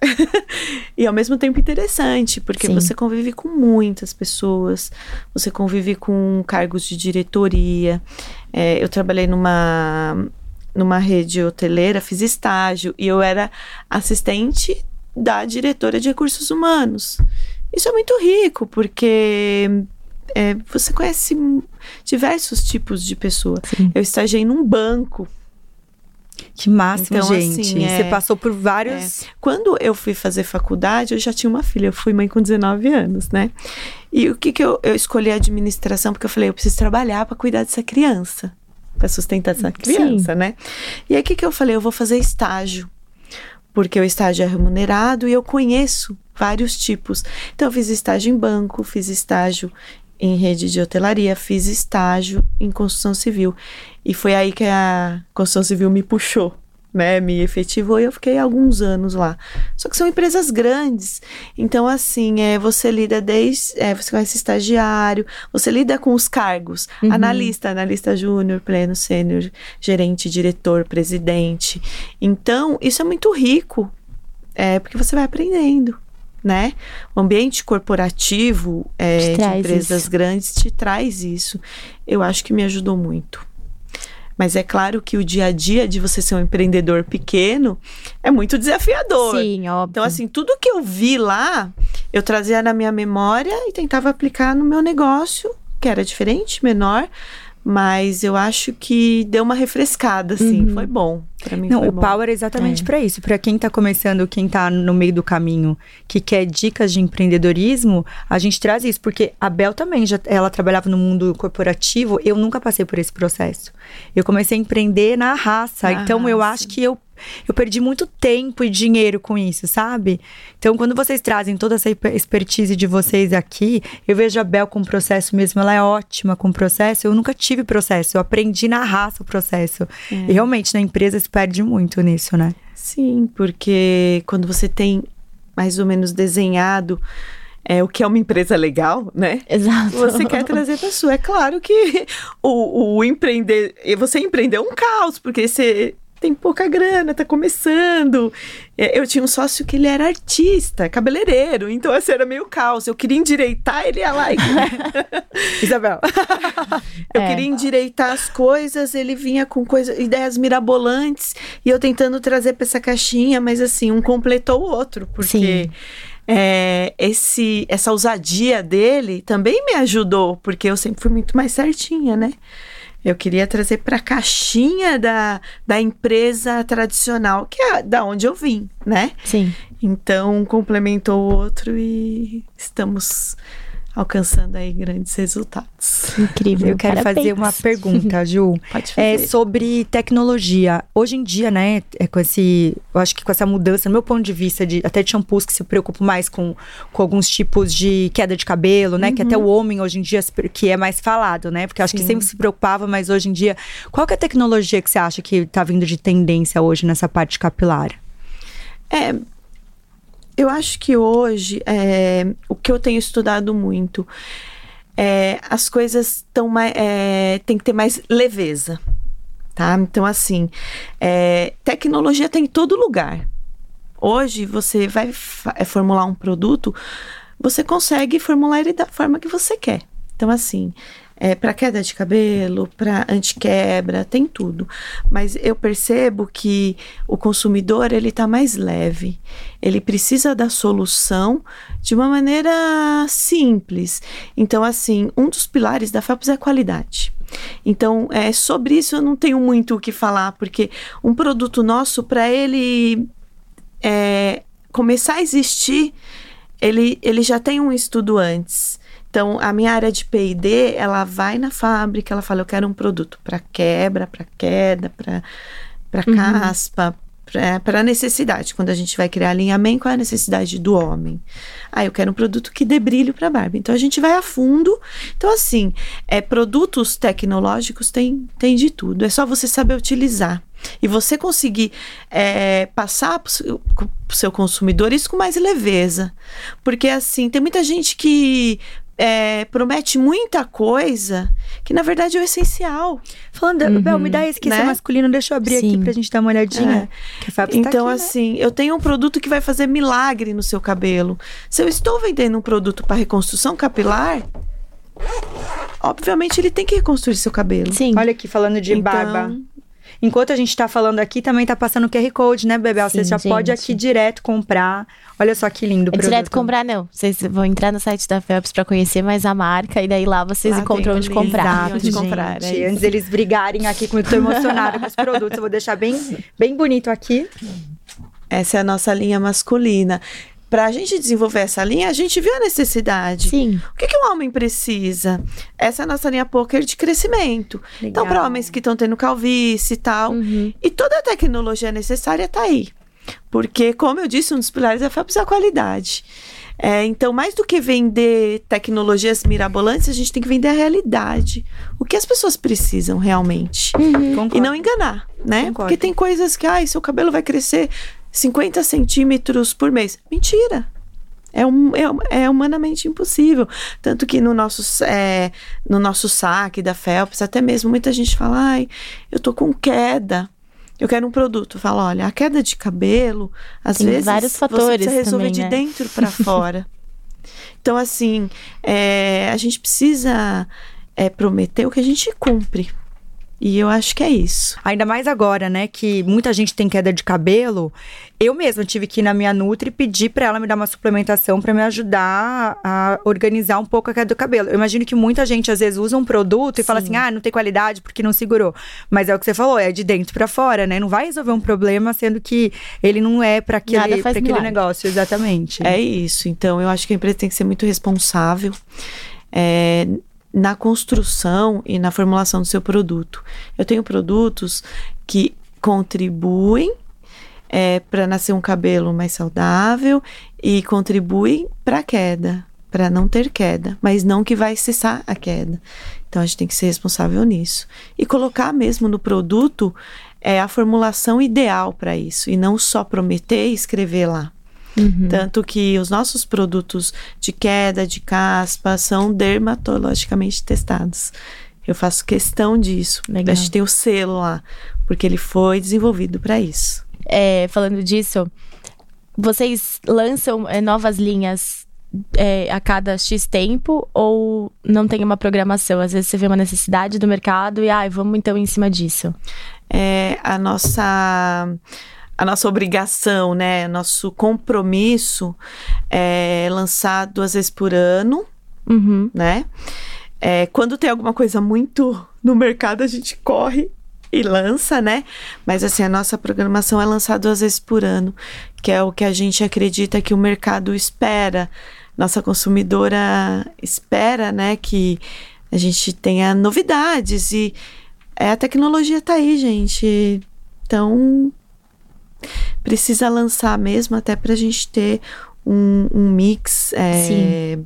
Speaker 3: e ao mesmo tempo interessante, porque
Speaker 2: Sim.
Speaker 3: você convive com muitas pessoas, você convive com cargos de diretoria. É, eu trabalhei numa numa rede hoteleira, fiz estágio e eu era assistente da diretora de recursos humanos. Isso é muito rico, porque é, você conhece diversos tipos de pessoa.
Speaker 2: Sim.
Speaker 3: Eu estagiei num banco.
Speaker 1: Que máximo,
Speaker 3: Então,
Speaker 1: gente.
Speaker 3: assim, é-
Speaker 1: Você passou por vários.
Speaker 3: Quando eu fui fazer faculdade, eu já tinha uma filha. Eu fui mãe com 19 anos, né? E o que que eu, eu escolhi a administração? Porque eu falei, eu preciso trabalhar para cuidar dessa criança. Para sustentar essa criança, né? E aí, o que que eu falei? Eu vou fazer estágio. Porque o estágio é remunerado e eu conheço vários tipos. Então, eu fiz estágio em banco, fiz estágio em rede de hotelaria, fiz estágio em construção civil. E foi aí que a construção civil me puxou, né? Me efetivou e eu fiquei alguns anos lá. Só que são empresas grandes. Então, assim, é, você lida desde. é, você conhece estagiário, você lida com os cargos.
Speaker 2: Uhum.
Speaker 3: Analista, analista júnior, pleno, sênior, gerente, diretor, presidente. Então, isso é muito rico. É, porque você vai aprendendo. Né? O ambiente corporativo é, de empresas
Speaker 2: isso.
Speaker 3: grandes te traz isso. Eu acho que me ajudou muito. Mas é claro que o dia a dia de você ser um empreendedor pequeno é muito desafiador.
Speaker 2: Sim, óbvio.
Speaker 3: Então, assim, tudo que eu vi lá, eu trazia na minha memória e tentava aplicar no meu negócio, que era diferente, menor. Mas eu acho que deu uma refrescada, assim,
Speaker 2: Uhum.
Speaker 3: foi bom. Pra mim
Speaker 1: Não, o
Speaker 3: bom.
Speaker 1: Power é exatamente
Speaker 2: É.
Speaker 1: pra isso. Pra quem tá começando, quem tá no meio do caminho, que quer dicas de empreendedorismo, a gente traz isso. Porque a Bel também, já, ela trabalhava no mundo corporativo. Eu nunca passei por esse processo. Eu comecei a empreender na raça. Então, eu
Speaker 3: raça.
Speaker 1: acho que eu, eu perdi muito tempo e dinheiro com isso, sabe? Então, quando vocês trazem toda essa expertise de vocês aqui, eu vejo a Bel com o processo mesmo. Ela é ótima com o processo. Eu nunca tive processo. Eu aprendi na raça o processo. E realmente, na empresa se perde muito nisso, né?
Speaker 3: Sim, porque quando você tem mais ou menos desenhado é, o que é uma empresa legal, né?
Speaker 2: Exato.
Speaker 3: Você quer trazer para sua. É claro que o, o empreender. Você empreender é um caos, porque você tem pouca grana, tá começando. É, Eu tinha um sócio que ele era artista, cabeleireiro, então assim, era meio caos. Eu queria endireitar, ele ia lá e.
Speaker 1: Isabel.
Speaker 3: Eu
Speaker 2: É.
Speaker 3: queria endireitar as coisas, ele vinha com coisa, ideias mirabolantes e eu tentando trazer para essa caixinha, mas assim, um completou o outro, porque
Speaker 2: Sim.
Speaker 3: é, esse, essa ousadia dele também me ajudou, porque eu sempre fui muito mais certinha, né? Eu queria trazer para a caixinha da, da empresa tradicional, que é da onde eu vim, né?
Speaker 2: Sim.
Speaker 3: Então, um complementou o outro e estamos alcançando aí grandes resultados.
Speaker 2: Incrível.
Speaker 1: Eu quero
Speaker 2: Parabéns.
Speaker 1: fazer uma pergunta, Ju.
Speaker 3: Pode
Speaker 1: É
Speaker 3: fazer.
Speaker 1: sobre tecnologia. Hoje em dia, né, é com esse, eu acho que com essa mudança, no meu ponto de vista, de até de shampoos que se preocupam mais com, com alguns tipos de queda de cabelo, né, que até o homem hoje em dia que é mais falado, né, porque eu acho que
Speaker 3: Sim.
Speaker 1: sempre se preocupava, mas hoje em dia, qual que é a tecnologia que você acha que tá vindo de tendência hoje nessa parte capilar?
Speaker 3: É, eu acho que hoje é, o que eu tenho estudado muito é as coisas estão mais é, tem que ter mais leveza, tá? Então assim, é, tecnologia tem em todo lugar. Hoje você vai formular um produto, você consegue formular ele da forma que você quer. Então assim, é, para queda de cabelo, para antiquebra, tem tudo. Mas eu percebo que o consumidor ele está mais leve. Ele precisa da solução de uma maneira simples. Então, assim, um dos pilares da FAPS é a qualidade. Então, é, sobre isso eu não tenho muito o que falar, porque um produto nosso, para ele é, começar a existir, ele, ele já tem um estudo antes. Então, a minha área de P&D, ela vai na fábrica, ela fala, eu quero um produto para quebra, para queda, para para caspa, para necessidade. Quando a gente vai criar alinhamento, qual é a necessidade do homem? Ah, eu quero um produto que dê brilho para barba. Então, a gente vai a fundo. Então, assim, é, produtos tecnológicos tem, tem de tudo. É só você saber utilizar. E você conseguir é, passar para o seu consumidor isso com mais leveza. Porque, assim, tem muita gente que é, promete muita coisa que, na verdade, é o essencial.
Speaker 1: Falando,
Speaker 2: Uhum,
Speaker 1: Bel, me dá esse que
Speaker 3: né?
Speaker 1: é masculino, deixa eu abrir aqui
Speaker 2: Sim.
Speaker 1: pra gente dar uma olhadinha. Fábio tá
Speaker 3: Então,
Speaker 1: aqui, né?
Speaker 3: assim, eu tenho um produto que vai fazer milagre no seu cabelo. Se eu estou vendendo um produto para reconstrução capilar, obviamente ele tem que reconstruir seu cabelo.
Speaker 2: Sim.
Speaker 1: Olha aqui, falando de
Speaker 3: Então,
Speaker 1: barba. Enquanto a gente tá falando aqui, também tá passando o QR Code, né, Bebel? Você
Speaker 2: Sim,
Speaker 1: já pode
Speaker 2: gente.
Speaker 1: aqui direto comprar. Olha só que lindo o
Speaker 2: É direto comprar, não. Vocês vão entrar no site da Phelps pra conhecer mais a marca e daí lá vocês
Speaker 3: Lá
Speaker 2: encontram onde comprar.
Speaker 1: Exato,
Speaker 3: onde
Speaker 1: gente.
Speaker 3: comprar, é.
Speaker 1: Antes eles brigarem aqui comigo, tô emocionada com os produtos. Eu vou deixar bem, bem bonito aqui.
Speaker 3: Essa é a nossa linha masculina. Para a gente desenvolver essa linha, a gente viu a necessidade.
Speaker 2: Sim.
Speaker 3: O que, que um homem precisa? Essa é a nossa linha poker de crescimento. Então, para
Speaker 1: Legal.
Speaker 3: homens que estão tendo calvície e tal.
Speaker 2: Uhum.
Speaker 3: E toda a tecnologia necessária está aí. Porque, como eu disse, um dos pilares da FAPS é a qualidade. É, então, mais do que vender tecnologias mirabolantes, a gente tem que vender a realidade. O que as pessoas precisam realmente.
Speaker 1: Concordo.
Speaker 3: E não enganar, né?
Speaker 1: Concordo.
Speaker 3: Porque tem coisas que, ai, seu cabelo vai crescer 50 centímetros por mês. Mentira! É, um, é, é humanamente impossível. Tanto que no nosso, é, no nosso saque da Phelps, até mesmo muita gente fala: ai, eu tô com queda. Eu quero um produto. Fala, olha, a queda de cabelo, às
Speaker 2: Tem
Speaker 3: vezes
Speaker 2: vários
Speaker 3: você
Speaker 2: fatores
Speaker 3: precisa resolver
Speaker 2: também,
Speaker 3: de
Speaker 2: né?
Speaker 3: dentro para fora. Então, assim, é, a gente precisa é, prometer o que a gente cumpre. E eu acho que é isso.
Speaker 1: Ainda mais agora, né, que muita gente tem queda de cabelo. Eu mesma tive que ir na minha Nutri e pedir pra ela me dar uma suplementação pra me ajudar a organizar um pouco a queda do cabelo. Eu imagino que muita gente às vezes usa um produto e fala assim: "Ah, não tem qualidade porque não segurou". Mas é o que você falou, é de dentro pra fora, né? Não vai resolver um problema sendo que ele não é pra
Speaker 2: Nada
Speaker 1: aquele, pra aquele negócio, exatamente.
Speaker 3: É isso. Então, eu acho que a empresa tem que ser muito responsável é, na construção e na formulação do seu produto. Eu tenho produtos que contribuem para nascer um cabelo mais saudável e contribuem para a queda, para não ter queda, mas não que vai cessar a queda. Então, a gente tem que ser responsável nisso. E colocar mesmo no produto é, a formulação ideal para isso, e não só prometer e escrever lá.
Speaker 2: Uhum.
Speaker 3: Tanto que os nossos produtos de queda, de caspa, são dermatologicamente testados. Eu faço questão disso.
Speaker 2: Legal.
Speaker 3: A gente tem o selo lá, porque ele foi desenvolvido para isso.
Speaker 2: É, falando disso, vocês lançam é, novas linhas é, a cada X tempo ou não tem uma programação? Às vezes você vê uma necessidade do mercado e, ai, vamos então em cima disso.
Speaker 3: É a nossa a nossa obrigação, né? Nosso compromisso é lançar duas vezes por ano,
Speaker 2: Uhum.
Speaker 3: né? É, quando tem alguma coisa muito no mercado, a gente corre e lança, né? Mas assim, a nossa programação é lançar duas vezes por ano, que é o que a gente acredita que o mercado espera. Nossa consumidora espera, né, que a gente tenha novidades e é, a tecnologia tá aí, gente. Então, precisa lançar mesmo até pra gente ter um, um mix é.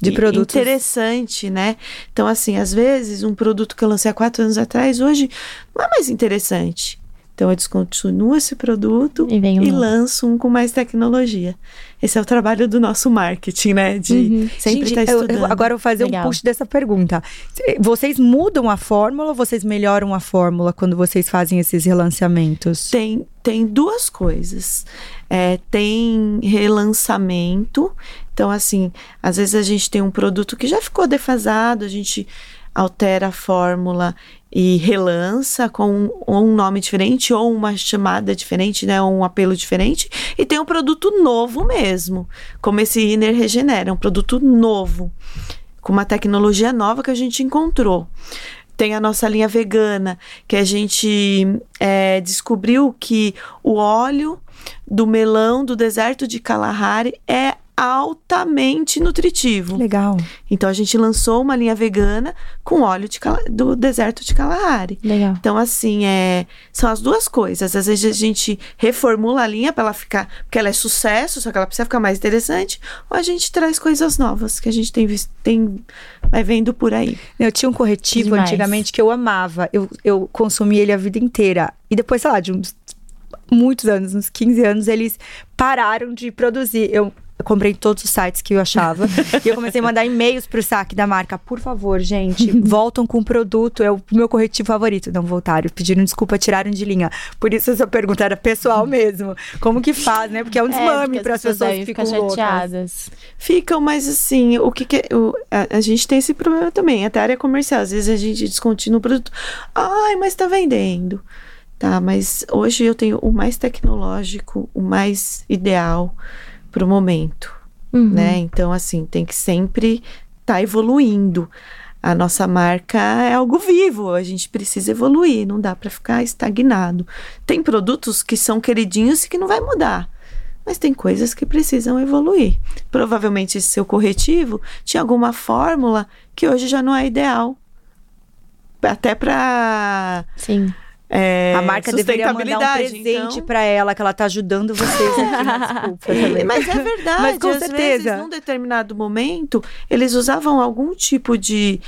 Speaker 1: De produtos.
Speaker 3: interessante, né? Então, assim, às vezes um produto que eu lancei há quatro anos atrás, hoje não é mais interessante. Então, eu descontinuo esse produto
Speaker 2: E vem um
Speaker 3: e lanço um com mais tecnologia. Esse é o trabalho do nosso marketing, né? De
Speaker 2: Uhum.
Speaker 3: sempre estar
Speaker 1: eu- eu-
Speaker 3: estudando.
Speaker 1: agora eu vou fazer
Speaker 2: Legal.
Speaker 1: um push dessa pergunta. Vocês mudam a fórmula ou vocês melhoram a fórmula quando vocês fazem esses relançamentos?
Speaker 3: Tem, tem duas coisas. É, tem relançamento. Então, assim, às vezes a gente tem um produto que já ficou defasado, a gente altera a fórmula e relança com um, nome diferente ou uma chamada diferente, né, um apelo diferente. E tem um produto novo mesmo, como esse Inner Regenera, um produto novo, com uma tecnologia nova que a gente encontrou. Tem a nossa linha vegana, que a gente é, descobriu que o óleo do melão do deserto de Kalahari é altamente nutritivo.
Speaker 1: Legal.
Speaker 3: Então a gente lançou uma linha vegana com óleo de do deserto de Kalahari.
Speaker 2: Legal.
Speaker 3: Então, assim, é, são as duas coisas. Às vezes a gente reformula a linha para ela ficar. Porque ela é sucesso, só que ela precisa ficar mais interessante. Ou a gente traz coisas novas que a gente tem visto, tem, vai vendo por aí.
Speaker 1: Eu tinha um corretivo
Speaker 2: Demais.
Speaker 1: antigamente que eu amava. Eu, eu consumi ele a vida inteira. E depois, sei lá, de uns muitos anos, uns 15 anos, eles pararam de produzir. Eu comprei em todos os sites que eu achava. e eu comecei a mandar e-mails pro saque da marca. Por favor, gente, voltam com o produto. É o meu corretivo favorito. Não voltaram. Pediram desculpa, tiraram de linha. Por isso essa pergunta era pessoal mesmo. Como que faz, né? Porque é um desmame
Speaker 2: porque
Speaker 1: para as pessoas que ficam loucas.
Speaker 2: chateadas.
Speaker 3: Ficam, mas assim, o que, que o, a, a gente tem esse problema também, até a área comercial. Às vezes a gente descontinua o produto. Ai, mas tá vendendo. Tá, mas hoje eu tenho o mais tecnológico, o mais ideal pro momento.
Speaker 2: Uhum.
Speaker 3: né? Então, assim, tem que sempre estar tá evoluindo. A nossa marca é algo vivo, a gente precisa evoluir, não dá para ficar estagnado. Tem produtos que são queridinhos e que não vai mudar, mas tem coisas que precisam evoluir. Provavelmente esse seu corretivo tinha alguma fórmula que hoje já não é ideal. Até para
Speaker 2: Sim.
Speaker 1: A marca deveria mandar um presente
Speaker 3: então...
Speaker 1: pra ela, que ela tá ajudando vocês aqui.
Speaker 3: Mas é verdade.
Speaker 1: Mas com
Speaker 3: às
Speaker 1: certeza.
Speaker 3: Vezes, num determinado momento, eles usavam algum tipo de,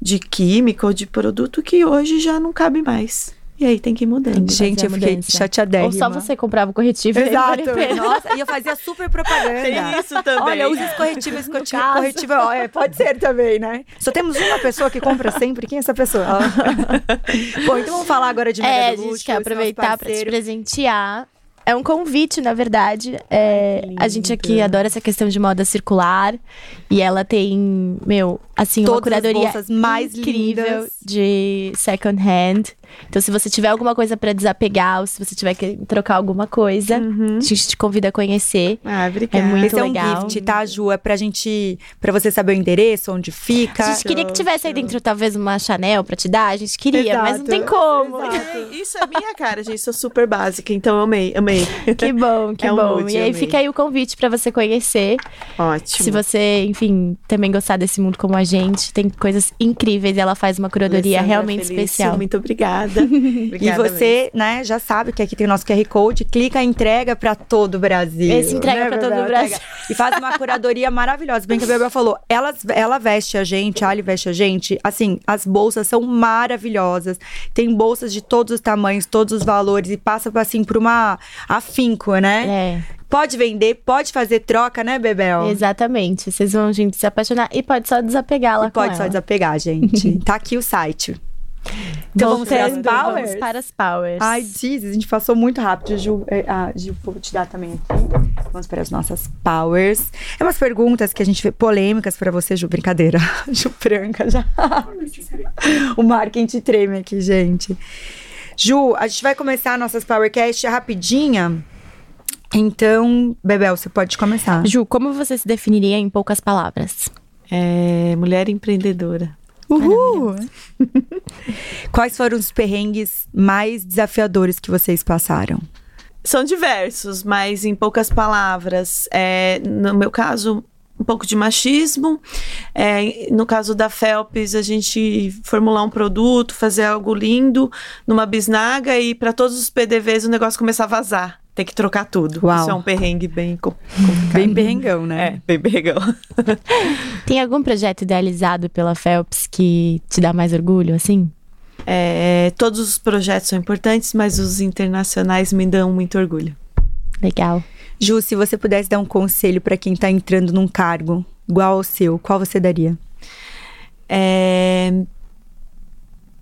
Speaker 3: de química ou de produto que hoje já não cabe mais. E aí tem que ir mudando.
Speaker 1: Gente, eu
Speaker 2: a
Speaker 1: fiquei chateadérrima.
Speaker 2: Ou só você comprava o corretivo e
Speaker 1: Exato.
Speaker 2: a pena.
Speaker 1: Nossa, e eu fazia super propaganda.
Speaker 3: Tem isso também.
Speaker 1: Olha, usa esse corretivo, esse corretivo, corretivo ó, é, pode ser também, né? Só temos uma pessoa que compra sempre. Quem é essa pessoa? Bom, então vamos falar agora de
Speaker 2: É, a
Speaker 1: Mega do
Speaker 2: gente
Speaker 1: Luxo,
Speaker 2: quer aproveitar pra te presentear É um convite, na verdade. É,
Speaker 3: Ai,
Speaker 2: a gente aqui adora essa questão de moda circular. E ela tem, meu, assim, uma
Speaker 1: Todas as
Speaker 2: curadoria
Speaker 1: mais
Speaker 2: incrível
Speaker 1: lindas.
Speaker 2: de second hand. Então, se você tiver alguma coisa pra desapegar, ou se você tiver que trocar alguma coisa, a gente te convida a conhecer.
Speaker 3: Ah, obrigada.
Speaker 2: É muito
Speaker 1: Esse é um
Speaker 2: legal.
Speaker 1: gift, tá, Ju? É pra gente. Pra você saber o endereço, onde fica.
Speaker 2: A gente queria que tivesse aí dentro, talvez, uma Chanel pra te dar. A gente queria, mas não tem
Speaker 1: Exato.
Speaker 2: como.
Speaker 3: Isso é minha cara, gente. Sou super básica, então eu amei, amei.
Speaker 2: Que bom, que
Speaker 3: É um
Speaker 2: bom.
Speaker 3: nude,
Speaker 2: e aí
Speaker 3: amei.
Speaker 2: fica aí o convite pra você conhecer.
Speaker 3: Ótimo.
Speaker 2: Se você, enfim, também gostar desse mundo como a gente, tem coisas incríveis e ela faz uma curadoria
Speaker 3: Alessandra
Speaker 2: realmente
Speaker 3: Felício,
Speaker 2: especial.
Speaker 3: Muito obrigada.
Speaker 1: E
Speaker 3: Obrigada
Speaker 1: você, né, já sabe que aqui tem o nosso QR Code, clica e entrega pra todo o Brasil.
Speaker 2: Esse entrega
Speaker 1: né,
Speaker 2: pra todo o Brasil.
Speaker 1: Entrega. E faz uma curadoria maravilhosa. Bem que a Bebel falou, ela, ela veste a gente, a Ali veste a gente. Assim, as bolsas são maravilhosas. Tem bolsas de todos os tamanhos, todos os valores. E passa, assim, por uma afinco, né?
Speaker 2: É,
Speaker 1: Pode vender, pode fazer troca, né, Bebel?
Speaker 2: exatamente. Vocês vão, gente, se apaixonar e pode só desapegar lá
Speaker 1: E pode só
Speaker 2: ela.
Speaker 1: desapegar, gente. tá aqui o site. Então vamos para as powers?
Speaker 2: Vamos para as powers.
Speaker 1: Ai, Jesus, a gente passou muito rápido, Ju. É, Ah, Ju, vou te dar também aqui. Vamos para as nossas powers. É umas perguntas que a gente vê polêmicas para você, Ju. Brincadeira. Ju Branca já. o marketing treme aqui, gente. Ju, a gente vai começar nossas Powercast rapidinha. Então, Bebel, você pode começar.
Speaker 2: Ju, como você se definiria em poucas palavras?
Speaker 3: É, mulher empreendedora.
Speaker 1: Uhul! Quais foram os perrengues mais desafiadores que vocês passaram?
Speaker 3: São diversos, mas em poucas palavras. É, no meu caso, um pouco de machismo. É, no caso da Felps, a gente formular um produto, fazer algo lindo numa bisnaga e para todos os PDVs o negócio começar a vazar. Tem que trocar tudo.
Speaker 1: Uau.
Speaker 3: Isso é um perrengue bem com- complicado.
Speaker 1: Bem perrengão, né?
Speaker 3: É, bem perrengão.
Speaker 2: Tem algum projeto idealizado pela Phelps que te dá mais orgulho, assim?
Speaker 3: É, todos os projetos são importantes, mas os internacionais me dão muito orgulho.
Speaker 2: Legal.
Speaker 1: Ju, se você pudesse dar um conselho para quem tá entrando num cargo igual ao seu, qual você daria?
Speaker 3: É,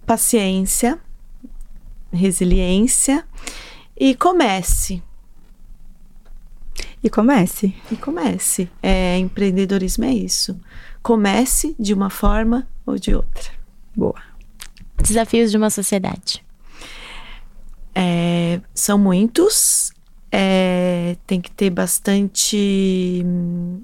Speaker 3: paciência, resiliência e comece.
Speaker 1: E comece.
Speaker 3: E comece. É, empreendedorismo é isso. Comece de uma forma ou de outra.
Speaker 1: Boa.
Speaker 2: Desafios de uma sociedade.
Speaker 3: É, são muitos. É, tem que ter bastante hum,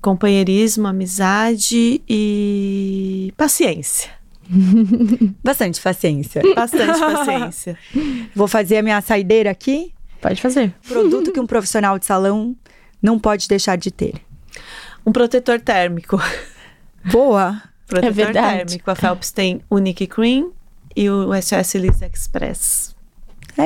Speaker 3: companheirismo, amizade e paciência.
Speaker 1: Bastante paciência.
Speaker 3: Bastante paciência.
Speaker 1: Vou fazer a minha saideira aqui.
Speaker 2: Pode fazer.
Speaker 1: Produto que um profissional de salão não pode deixar de ter.
Speaker 3: Um protetor térmico.
Speaker 1: Boa.
Speaker 3: Protetor
Speaker 2: verdade.
Speaker 3: térmico. A Phelps tem o Nick Cream e o SOS Lisa Express.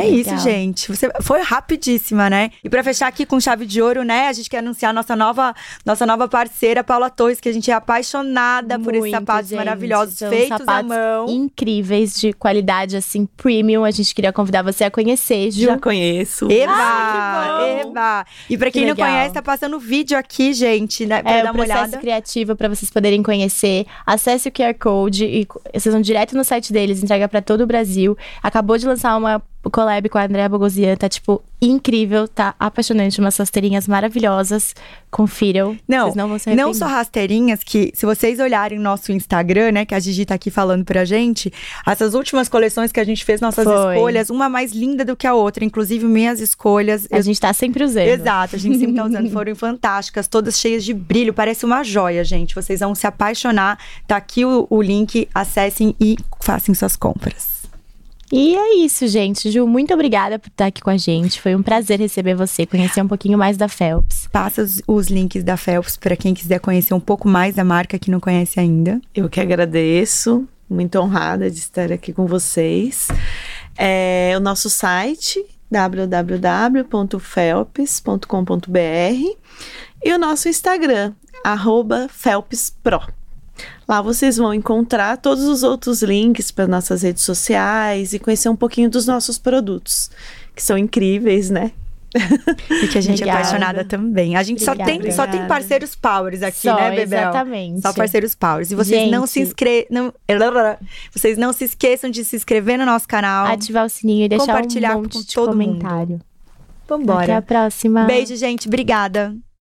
Speaker 1: É
Speaker 2: Legal.
Speaker 1: isso, gente. Você foi rapidíssima, né? E pra fechar aqui com chave de ouro, né? A gente quer anunciar nossa nova, nossa nova parceira, Paula Torres, que a gente é apaixonada por esses
Speaker 2: Muito,
Speaker 1: sapatos
Speaker 2: gente.
Speaker 1: maravilhosos
Speaker 2: São
Speaker 1: feitos à
Speaker 2: sapatos
Speaker 1: mão.
Speaker 2: Incríveis, de qualidade, assim, premium. A gente queria convidar você a conhecer, Ju.
Speaker 3: Já conheço.
Speaker 1: Eba!
Speaker 3: Que bom.
Speaker 1: Eba! E pra
Speaker 2: Que
Speaker 1: quem não
Speaker 2: legal.
Speaker 1: conhece, tá passando vídeo aqui, gente, né? Pra
Speaker 2: É
Speaker 1: dar
Speaker 2: o
Speaker 1: uma
Speaker 2: processo
Speaker 1: olhada.
Speaker 2: criativo para vocês poderem conhecer. Acesse o QR Code e vocês vão direto no site deles, entrega para todo o Brasil. Acabou de lançar uma collab com a Andrea Bogosian, tá tipo incrível, tá apaixonante, umas rasteirinhas maravilhosas. Confiram.
Speaker 1: Não,
Speaker 2: vocês não vão se
Speaker 1: Não só rasteirinhas, que se vocês olharem nosso Instagram, né, que a Gigi tá aqui falando pra gente, essas últimas coleções que a gente fez, nossas
Speaker 2: Foi.
Speaker 1: escolhas, uma mais linda do que a outra, inclusive minhas escolhas.
Speaker 2: A gente tá sempre usando.
Speaker 1: Exato, a gente sempre tá usando, foram fantásticas, todas cheias de brilho, parece uma joia, gente. Vocês vão se apaixonar. Tá aqui o, o link, acessem e façam suas compras.
Speaker 2: E é isso, gente. Ju, muito obrigada por estar aqui com a gente. Foi um prazer receber você, conhecer um pouquinho mais da Phelps.
Speaker 1: Passa os, os links da Phelps para quem quiser conhecer um pouco mais da marca que não conhece ainda.
Speaker 3: Eu que agradeço, muito honrada de estar aqui com vocês. É, o nosso site www.felps.com.br e o nosso Instagram, arroba felpspro. Lá vocês vão encontrar todos os outros links para nossas redes sociais e conhecer um pouquinho dos nossos produtos, que são incríveis, né?
Speaker 1: Porque a gente é
Speaker 2: Obrigada.
Speaker 1: apaixonada também. A gente só tem,
Speaker 2: Obrigada.
Speaker 1: só tem parceiros powers aqui,
Speaker 2: Só,
Speaker 1: né, Bebel?
Speaker 2: exatamente.
Speaker 1: Só parceiros powers. E vocês não se
Speaker 2: Gente.
Speaker 1: inscrevam. Não... Vocês não se esqueçam de se inscrever no nosso canal.
Speaker 2: Ativar o sininho e deixar
Speaker 1: Compartilhar
Speaker 2: um monte
Speaker 1: com
Speaker 2: de
Speaker 1: todo mundo.
Speaker 2: comentário.
Speaker 1: Vambora.
Speaker 2: Até a próxima.
Speaker 1: Beijo, gente. Obrigada.